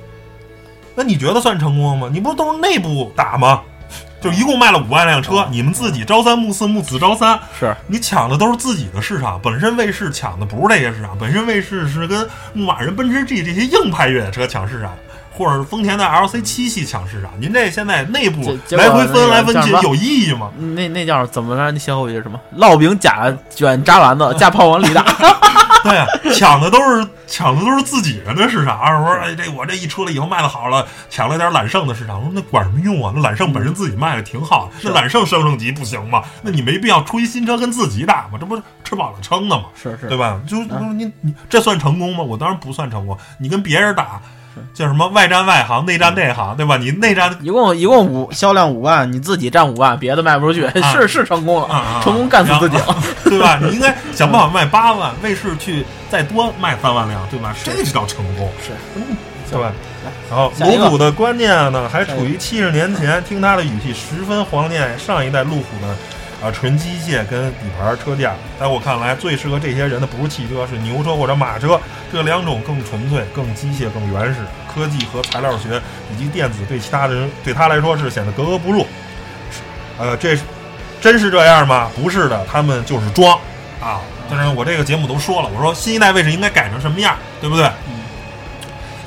那你觉得算成功吗？你不都是内部打吗？就一共卖了五万辆车，你们自己朝三暮四，暮子朝三，是你抢的都是自己的市场。本身卫视抢的不是这些市场，本身卫视是跟牧马人、奔驰 G 这些硬派越野车抢市场，或者是丰田的 LC 七系抢市场。您这现在内部来回分来分去有意义吗？那那叫怎么着？那歇后语是什么？烙饼夹卷扎篮子，架炮往里打。对啊，抢的都是抢的都是自己人的市场。我说，哎，这我这一出来以后卖的好了，抢了点揽胜的市场。我说那管什么用啊？那揽胜本身自己卖的挺好，那揽胜升升级不行吗？那你没必要出一新车跟自己打吗？这不是吃饱了撑的吗？是是对吧？就你你这算成功吗？我当然不算成功。你跟别人打，叫什么外战外行，内战内行，对吧？你内战一共一共五销量五万，你自己占五万，别的卖不出去，是是成功了，啊啊，成功干死自己了。对吧？你应该想办法卖八万，卫视去再多卖三万辆，对吧？这就叫成功，是，对吧？然后下一个卢虎的观念呢，还处于七十年前，听他的语气十分怀念上一代路虎的啊纯机械跟底盘车架。在我看来，最适合这些人的不是汽车，是牛车或者马车，这两种更纯粹、更机械、更原始。科技和材料学以及电子对其他人对他来说是显得格格不入。呃，这是真是这样吗？不是的，他们就是装啊。但是我这个节目都说了，我说新一代卫士应该改成什么样，对不对？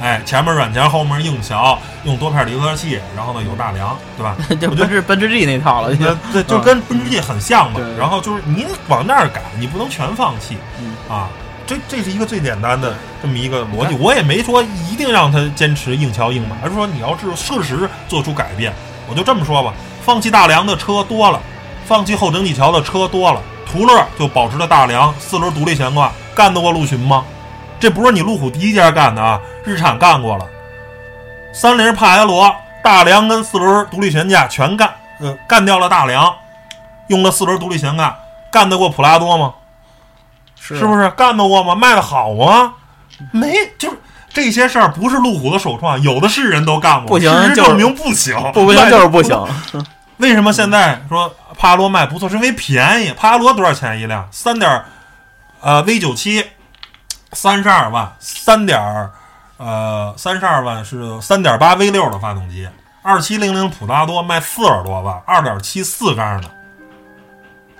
哎，前面软桥，后面硬桥，用多片离合器，然后呢有大梁，对吧？就奔驰奔驰 G 那套了，那这就跟奔驰 G 很像嘛。然后就是你往那儿改，你不能全放弃嗯啊。这这是一个最简单的这么一个逻辑，我也没说一定让他坚持硬桥硬马，而是说你要是适时做出改变，我就这么说吧，放弃大梁的车多了，放弃后整体桥的车多了，途乐就保持了大梁，四轮独立悬挂，干得过陆巡吗？这不是你路虎第一家干的啊，日产干过了，三菱帕埃罗大梁跟四轮独立悬架全干，呃，干掉了大梁，用了四轮独立悬架，干得过普拉多吗？是是不是干得过吗？卖得好吗？没，就是这些事儿不是路虎的首创，有的是人都干过。不行事实就是证明不行，不不行就是不行。为什么现在说帕萨罗卖不错？是因为便宜。帕萨罗多少钱一辆？三点呃 V 九七，三十二万，三点呃三十二万是三点八 V 六的发动机，二七零零普拉多卖四十多万，二点七四缸的，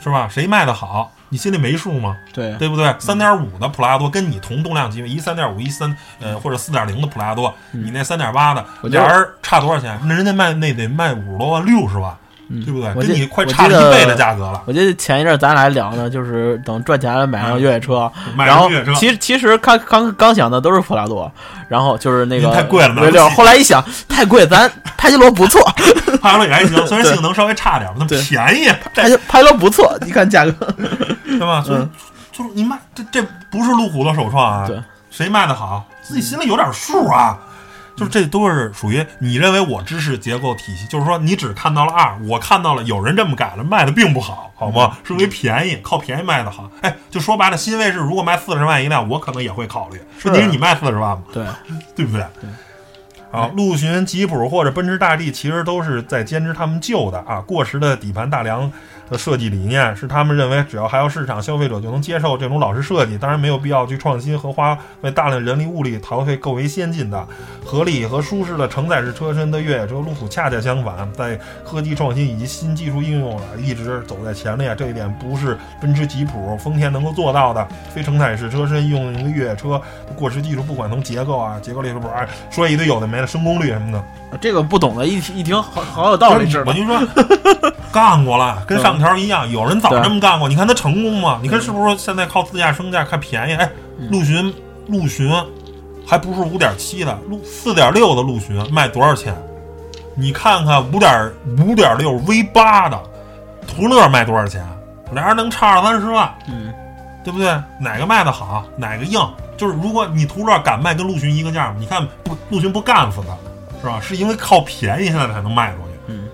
是吧？谁卖的好？你心里没数吗？对对不对？三点五的普拉多跟你同动量级别，一三点五，一三呃或者四点零的普拉多，你那三点八的，俩人差多少钱？那人家卖那得卖五十多万，六十万，对不对？我记跟你快我记得差了一倍的价格了。我记得前一阵儿咱俩聊呢，就是等赚钱了买上越野车，买然后上越野车其实其实刚刚刚想的都是普拉多，然后就是那个太贵了后来一想太贵，咱帕杰罗不错，帕杰罗也还行，虽然性能稍微差点吧，但便宜，帕杰帕杰罗不错，你看价格，对吧？所以嗯就是你卖这这不是路虎的首创啊，对，谁卖的好，自己心里有点数啊。就是这都是属于你认为我知识结构体系，就是说你只看到了二，我看到了有人这么改了，卖的并不好，好吗？是因为便宜，靠便宜卖的好。哎，就说白了，新卫士如果卖四十万一辆，我可能也会考虑。问题是你卖四十万吗？对，对不对？对啊，陆巡、吉普或者奔驰大 G 其实都是在坚持他们旧的啊过时的底盘大梁的设计理念，是他们认为只要还有市场，消费者就能接受这种老式设计。当然没有必要去创新和花费大量人力物力淘汰更为先进的、合理和舒适的承载式车身的越野车。路虎恰恰相反，在科技创新以及新技术应用了，一直走在前列。这一点不是奔驰、吉普、丰田能够做到的。非承载式车身应用的越野车过时技术，不管从结构啊、结构力是不是，哎，说一堆有的没的，升功率什么的。这个不懂的一听一听好好有道理似的，我就说干过了，跟上条一样，有人早这么干过。你看他成功吗？你看是不是说现在靠自驾升价看便宜？哎，陆巡陆巡还不是五点七的，陆四点六的陆巡卖多少钱？你看看五点五点六 V 八的途乐卖多少钱？俩人能差二三十万，嗯，对不对？哪个卖的好，哪个硬？就是如果你途乐敢卖跟陆巡一个价，你看不陆巡不干死他，是吧？是因为靠便宜现在才能卖出去，嗯，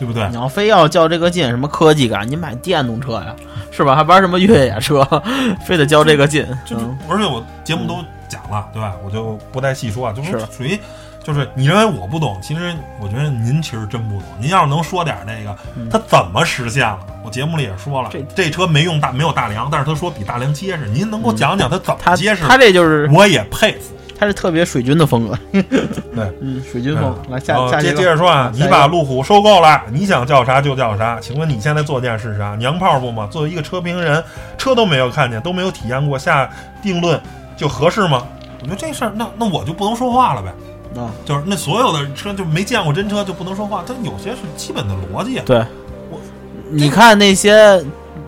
对不对你？要非要较这个劲，什么科技感，你买电动车呀，是吧？还玩什么越野车，非得较这个劲，就是嗯，而且我节目都讲了，对吧？我就不再细说啊，就是是属于，就是你认为我不懂，其实我觉得您其实真不懂。您要是能说点那个，它怎么实现了？我节目里也说了，这这车没用大没有大梁，但是他说比大梁结实，您能给我讲讲它怎他么结实？他这就是我也佩服。他是特别水军的风格，对，嗯，水军风。来下哦下接接着说啊，你把路虎收购了，你想叫啥就叫啥。请问你现在做件是啥？娘炮不吗？作为一个车评人，车都没有看见，都没有体验过，下定论就合适吗？我觉得这事儿，那那我就不能说话了呗。啊，就是那所有的车就没见过真车就不能说话，它有些是基本的逻辑。对我，你看那些，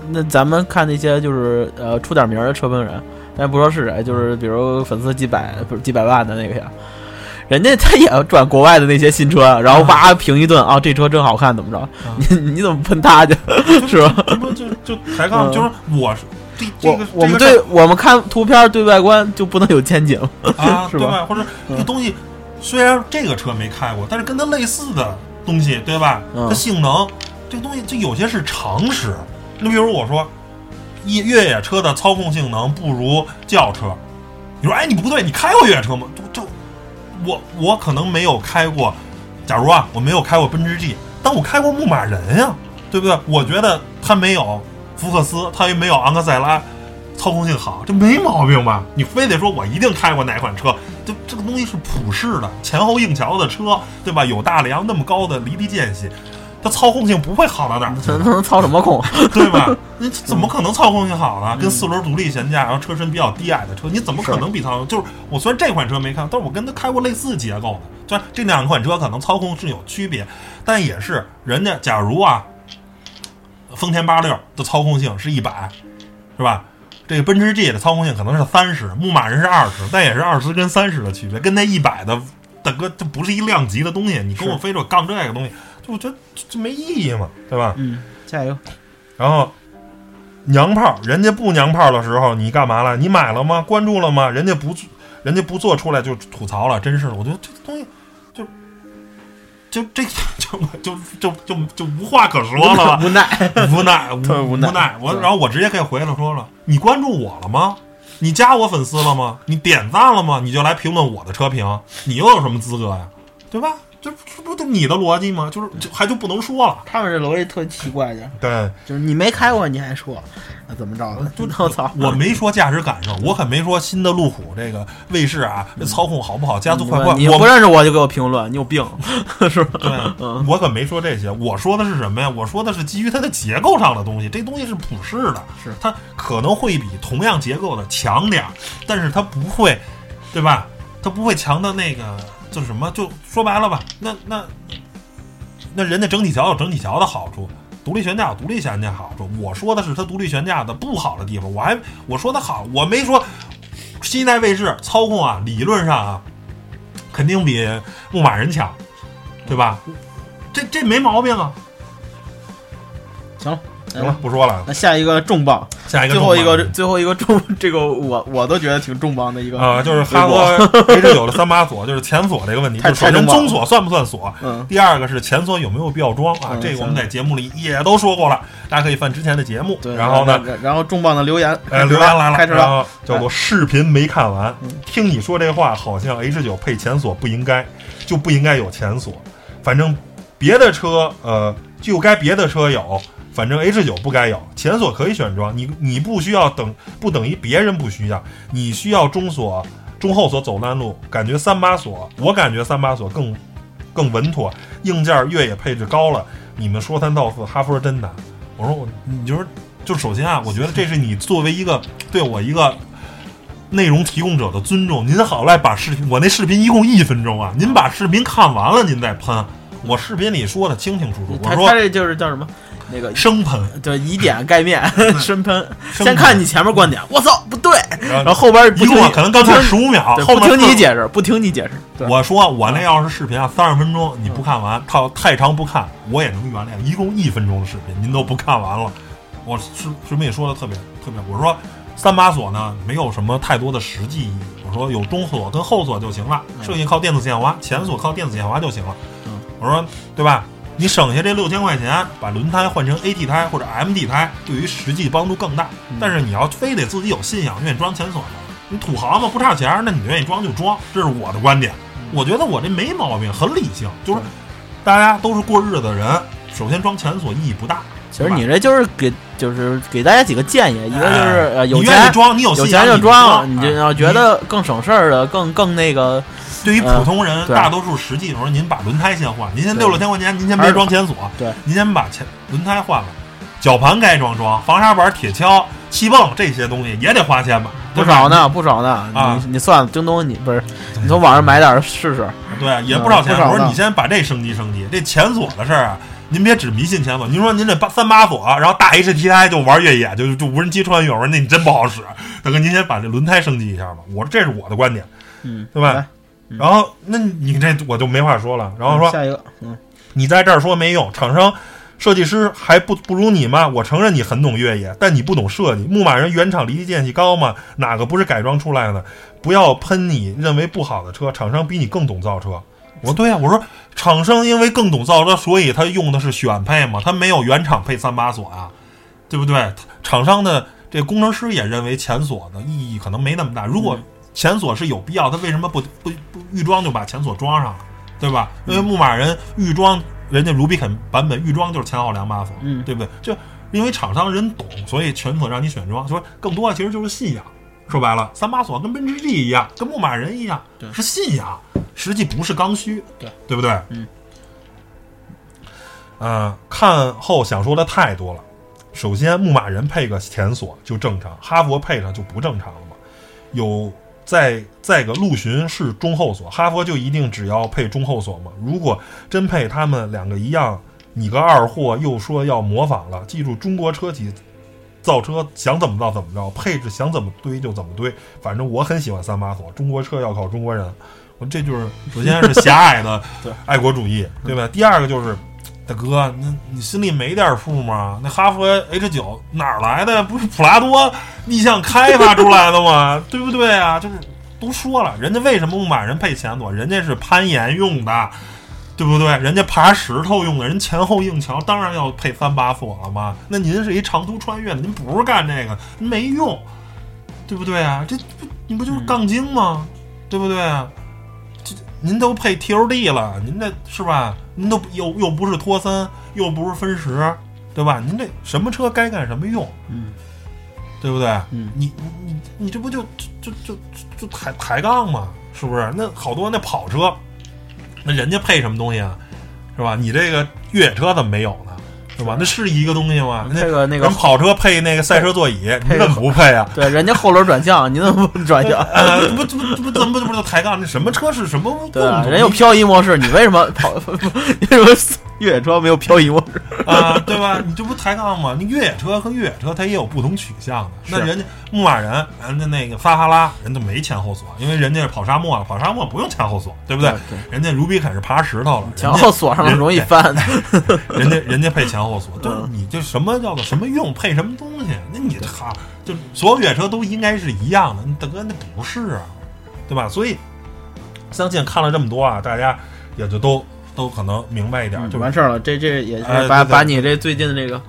那咱们看那些就是呃出点名儿的车评人，咱不说是谁，就是比如粉丝几百不是几百万的那个呀，人家他也要转国外的那些新车，然后哇评一顿啊，这车真好看，怎么着？你你怎么喷他去？是吧？这不就就抬杠，嗯就是我是这个我们这个对我们看图片对外观就不能有见解吗？啊，是吧对吧？或者这东西虽然这个车没开过，但是跟它类似的东西，对吧？嗯它性能这个东西，就有些是常识。你比如我说，越越野车的操控性能不如轿车，你说哎你不对，你开过越野车吗？就就我我可能没有开过，假如啊我没有开过奔驰 G，但我开过牧马人呀，对不对？我觉得它没有福克斯，它也没有昂克赛拉。操控性好，这没毛病吧？你非得说我一定开过哪款车？这这个东西是普世的，前后硬桥的车，对吧？有大梁那么高的离地间隙，它操控性不会好到哪儿去能能操什么控？对吧？你怎么可能操控性好呢？跟四轮独立悬架，然后车身比较低矮的车，你怎么可能比操控？就是我虽然这款车没看，但是我跟它开过类似结构的，就是这两款车可能操控是有区别，但也是人家假如啊，丰田八六的操控性是一百，是吧？这个奔驰 G 的操控性可能是三十，牧马人是二十，但也是二十跟三十的区别，跟那一百的大哥这不是一量级的东西，你跟我非得杠这个东西，就我觉得这这没意义嘛，对吧？嗯，加油然后娘炮，人家不娘炮的时候，你干嘛了？你买了吗？关注了吗？人家不，人家不做出来就吐槽了，真是的，我觉得这东西就就这 就就就就就无话可说了吧，无奈，无奈，无奈无奈奈。我然后我直接可以回了说了，你关注我了吗？你加我粉丝了吗？你点赞了吗？你就来评论我的车评，你又有什么资格呀？对吧？这这不都你的逻辑吗？就是就还就不能说了。他们这逻辑特奇怪的，对，就是你没开过你还说，那怎么着？就 我操！我没说驾驶感受，我可没说新的路虎这个卫士啊，这操控好不好，加速快不快。你我不认识我就给我评论，你有病 是吧？对，我可没说这些。我说的是什么呀？我说的是基于它的结构上的东西，这东西是普世的，是它可能会比同样结构的强点儿，但是它不会，对吧？它不会强到那个，就是什么？就说白了吧，那那那人家整体桥有整体桥的好处，独立悬架有独立悬架好处。我说的是它独立悬架的不好的地方，我还我说它好，我没说新一代卫士操控啊，理论上啊，肯定比牧马人强，对吧？这这没毛病啊。行了，行了，不说了。那下一个重磅，下一个最后一个最后一个重，这个我我都觉得挺重磅的一个啊、就是哈佛 H 九的三把锁，就是前锁这个问题。太就是中锁算不算锁？嗯第二个是前锁有没有必要装啊？嗯这个我们在节目里也都说过了，大家可以翻之前的节目。对，然后呢，然，后重磅的留言，呃，留言来了，开始了，叫做视频没看完嗯，听你说这话好像 H 九配前锁不应该，就不应该有前锁，反正别的车呃就该别的车有，反正 H 九不该有前锁可以选装，你你不需要等，不等于别人不需要，你需要中锁、中后锁走弯路，感觉三把锁，我感觉三把锁更更稳妥，硬件越野配置高了，你们说三道四，哈佛真的。我说我，你就是就首先啊，我觉得这是你作为一个对我一个内容提供者的尊重。您好赖把视频，我那视频一共一分钟啊，您把视频看完了您再喷。我视频里说的清清楚楚，我说他他这就是叫什么？那个生喷，对以点盖面，生喷。先看你前面观点，我操，不对，然然后后边不一共听可能刚才十五秒，对不听你解释，不听你解释。我说我那要是视频啊，三十分钟你不看完，它太长不看，我也能原谅。一共一分钟的视频，您都不看完了，我视视频里说的特别特别，我说三把锁呢没有什么太多的实际意义，我说有中锁跟后锁就行了，剩下靠电子限滑，前锁靠电子限滑就行了。嗯我说对吧？你省下这六千块钱，把轮胎换成 AT 胎或者 MD 胎，对于实际帮助更大。但是你要非得自己有信仰，愿意装前锁呢，你土豪嘛不差钱儿，那你愿意装就装，这是我的观点。我觉得我这没毛病，很理性，就是大家都是过日子的人，首先装前锁意义不大。其实你这就是给就是给大家几个建议，一个就是呃有你愿意钱装，你有钱就装，你就啊要觉得更省事儿的，更更那个对于普通人，对大多数实际，我说您把轮胎先换，您先六六千块钱，您先别装前锁，对，您先把前轮胎换了，绞盘该装装，防沙板、铁锹、气泵这些东西也得花钱吧，不少。呢，不少呢。啊你你算了，京东你不是你从网上买点儿试试。对，也不少钱。我说你先把这升级升级，这前锁的事儿啊，您别只迷信前锁。您说您这八三八锁，然后大 HTI 就玩越野，就就无人机穿越，我说那你真不好使。大哥，您先把这轮胎升级一下吧。我说这是我的观点，嗯，对吧来？然后那你这我就没话说了。然后说下一个，嗯，你在这儿说没用，厂商。设计师还不不如你吗？我承认你很懂越野，但你不懂设计。牧马人原厂离地间隙高吗？哪个不是改装出来的？不要喷你认为不好的车，厂商比你更懂造车。我说对呀、我说厂商因为更懂造车，所以他用的是选配嘛，他没有原厂配三把锁啊，对不对？厂商的这工程师也认为前锁的意义可能没那么大。如果前锁是有必要，他为什么不不不预装就把前锁装上了，对吧？因为牧马人预装，人家卢比肯版本预装就是前后两把锁，嗯对不对？就因为厂商人懂，所以全锁让你选装，说更多的其实就是信仰。说白了，三把锁跟奔驰 G 一样，跟牧马人一样，对是信仰，实际不是刚需，对对不对？嗯。呃，看后想说的太多了。首先，牧马人配个前锁就正常，哈佛配上就不正常了嘛。有再再个陆巡是中后锁，哈佛就一定只要配中后锁吗？如果真配他们两个一样，你个二货又说要模仿了。记住，中国车企造车想怎么造怎么着，配置想怎么堆就怎么堆。反正我很喜欢三把锁，中国车要靠中国人。我这就是首先是狭隘的 爱国主义，对吧？第二个就是。大哥，那你心里没点数吗？那哈佛 H 九哪儿来的？不是普拉多逆向开发出来的吗？对不对啊？就是都说了，人家为什么牧马人配前锁？人家是攀岩用的，对不对？人家爬石头用的，人前后硬桥当然要配三把锁了嘛。那您是一长途穿越的，您不是干这个，没用，对不对啊？这不你不就是杠精吗？对不对啊？这您都配 TOD 了，您这是吧？您都又又不是托森，又不是分时，对吧？您这什么车该干什么用，嗯，对不对？嗯你你你你这不就就就就就抬抬杠吗？是不是？那好多那跑车，那人家配什么东西啊？是吧？你这个越野车怎么没有呢？是吧？那是一个东西吗？那这个那个人跑车配那个赛车座椅，你怎么不配啊？对，人家后轮转向，你怎么不转向？不这不这不怎么这不就抬杠？那什么车是什么？对啊，人有漂移模式，你为什么跑？为什么越野车没有漂移模式？啊，对吧？你这不抬杠吗？你越野车和越野车它也有不同取向的。那人家牧马人，人家那个撒哈拉，人家没前后锁，因为人家是跑沙漠了，跑沙漠不用前后锁，对不对？对人家卢比肯是爬石头了，前后锁上了容易翻。人家人家配前后锁，就是嗯你这什么叫做什么用，配什么东西？那你这哈，就所有越野车都应该是一样的，你大哥那不是啊，对吧？所以相信看了这么多啊，大家也就都都可能明白一点，就完事儿了，这这也把把你这最近的这个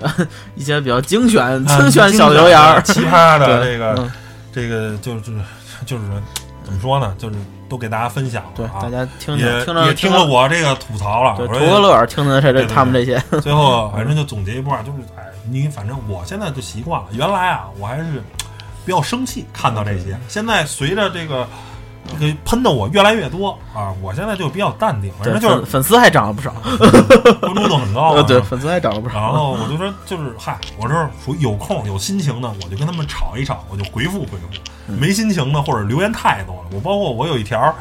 一些比较精选啊精选小留言儿，奇葩的这个嗯这个就是就是怎么说呢？就是都给大家分享了啊，大家听也听着也听了我这个吐槽了，图个乐儿，听的是这对对他们这些，最后反正就总结一波啊，就是哎，你反正我现在就习惯了，原来啊我还是比较生气看到这些，现在随着这个这个喷的我越来越多啊，我现在就比较淡定，反正就是粉粉丝还涨了不少，关注度很高、呃，啊，对，粉丝还涨了不少然。后我就说，就是嗨，我这属于有空有心情的，我就跟他们吵一吵，我就回复回复；嗯没心情的或者留言太多了，我包括我有一条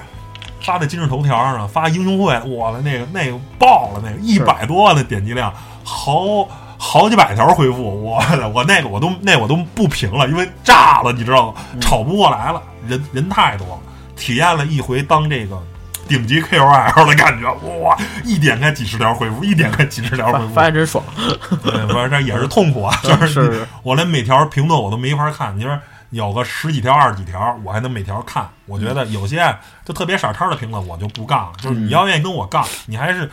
发在今日头条上，发英雄会，我的那个那个爆了，那个一百多万的点击量，好好几百条回复，我的我那个我都那我都不评了，因为炸了，你知道吗？嗯吵不过来了，人人太多了，体验了一回当这个。顶级 KOL 的感觉，哇！一点开几十条回复，一点开几十条回复，发现真爽，对，不是这也是痛苦啊，就是是是我连每条评论我都没法看。你说有个十几条、二十几条，我还能每条看。我觉得有些就特别傻叉的评论，我就不干了。就是你要愿意跟我杠，你还是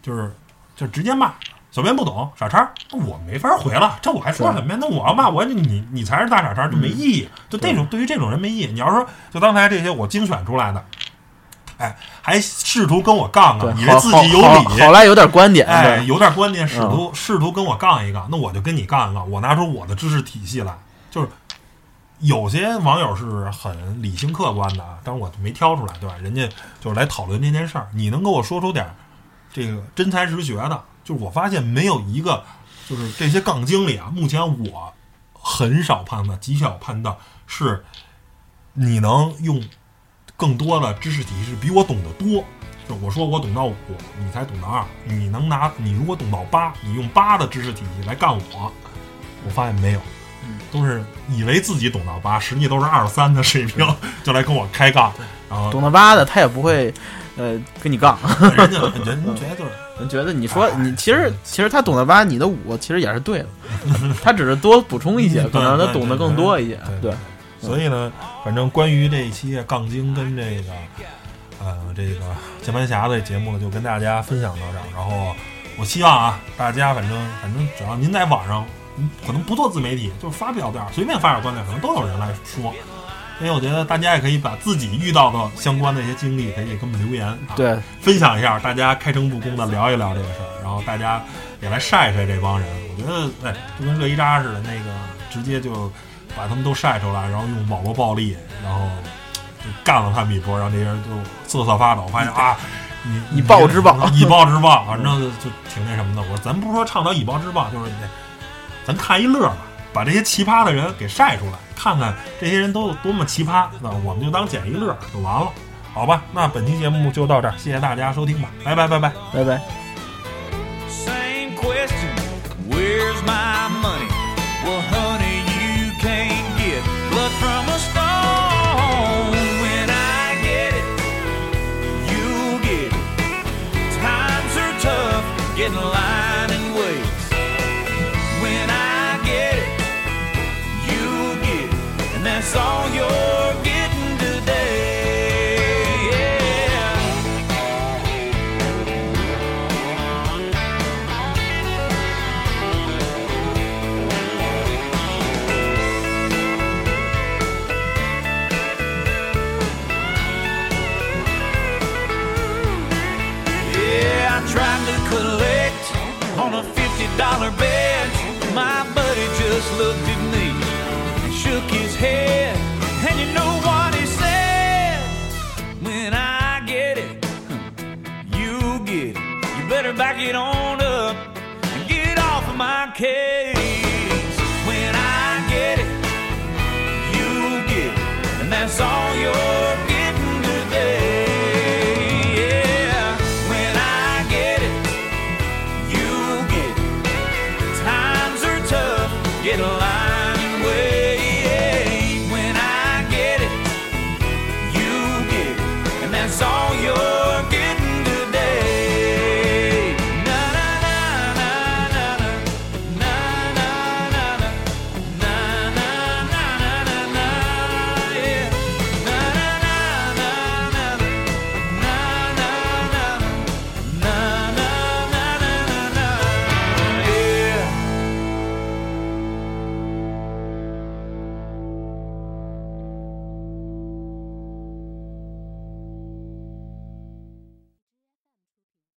就是就直接骂。小编不懂傻叉，那我没法回了。这我还说什么呀？那我要骂我，你你才是大傻叉，就没意义。就这种对于这种人没意义。你要是说就刚才这些我精选出来的，哎，还试图跟我杠对杠，，以为自己有好理，好赖有点观点，哎，有点观点，试嗯图、试图跟我杠一杠，那我就跟你杠一杠，我拿出我的知识体系来。就是有些网友是很理性客观的啊，但是我没挑出来，对吧？人家就是来讨论这件事儿，你能给我说出点儿这个真才实学的？就是我发现没有一个，就是这些杠精里啊，目前我很少判断，极少判断是你能用更多的知识体系比我懂得多。就我说我懂到五，你才懂到二，你能拿你如果懂到八，你用八的知识体系来干我，我发现没有，都是以为自己懂到八，实际都是二三的水平，就来跟我开杠，然后懂到八的他也不会，呃，跟你杠。人家人家觉得就是人觉得你说你其实其实他懂得八，你的五其实也是对的，他只是多补充一些，可能他懂得更多一些。对，所以呢，反正关于这一期杠精跟这个呃这个键盘侠的节目呢，就跟大家分享到这儿。然后我希望啊，大家反正反正只要您在网上，嗯可能不做自媒体，就是发表点儿随便发点观点，可能都有人来说。所以我觉得大家也可以把自己遇到的相关的一些经历，可以给我们留言，啊，对，分享一下，大家开诚布公的聊一聊这个事儿，然后大家也来晒晒这帮人。我觉得，哎，就跟热依扎似的，那个直接就把他们都晒出来，然后用网络暴力，然后就干了他们一波，让这些人就瑟瑟发抖，发现啊，以以暴制暴以暴制暴，反正就挺那什么的。我说，咱不是说倡导以暴制暴，就是得咱看一乐吧，把这些奇葩的人给晒出来，看看这些人都有多么奇葩，那我们就当捡一乐就完了。好吧，那本期节目就到这儿，谢谢大家收听吧，拜拜拜拜。拜拜。Same question, where's my money? Well, honey, you can't get blood from a stone. When I get it, you'll get it. Times are tough, getting line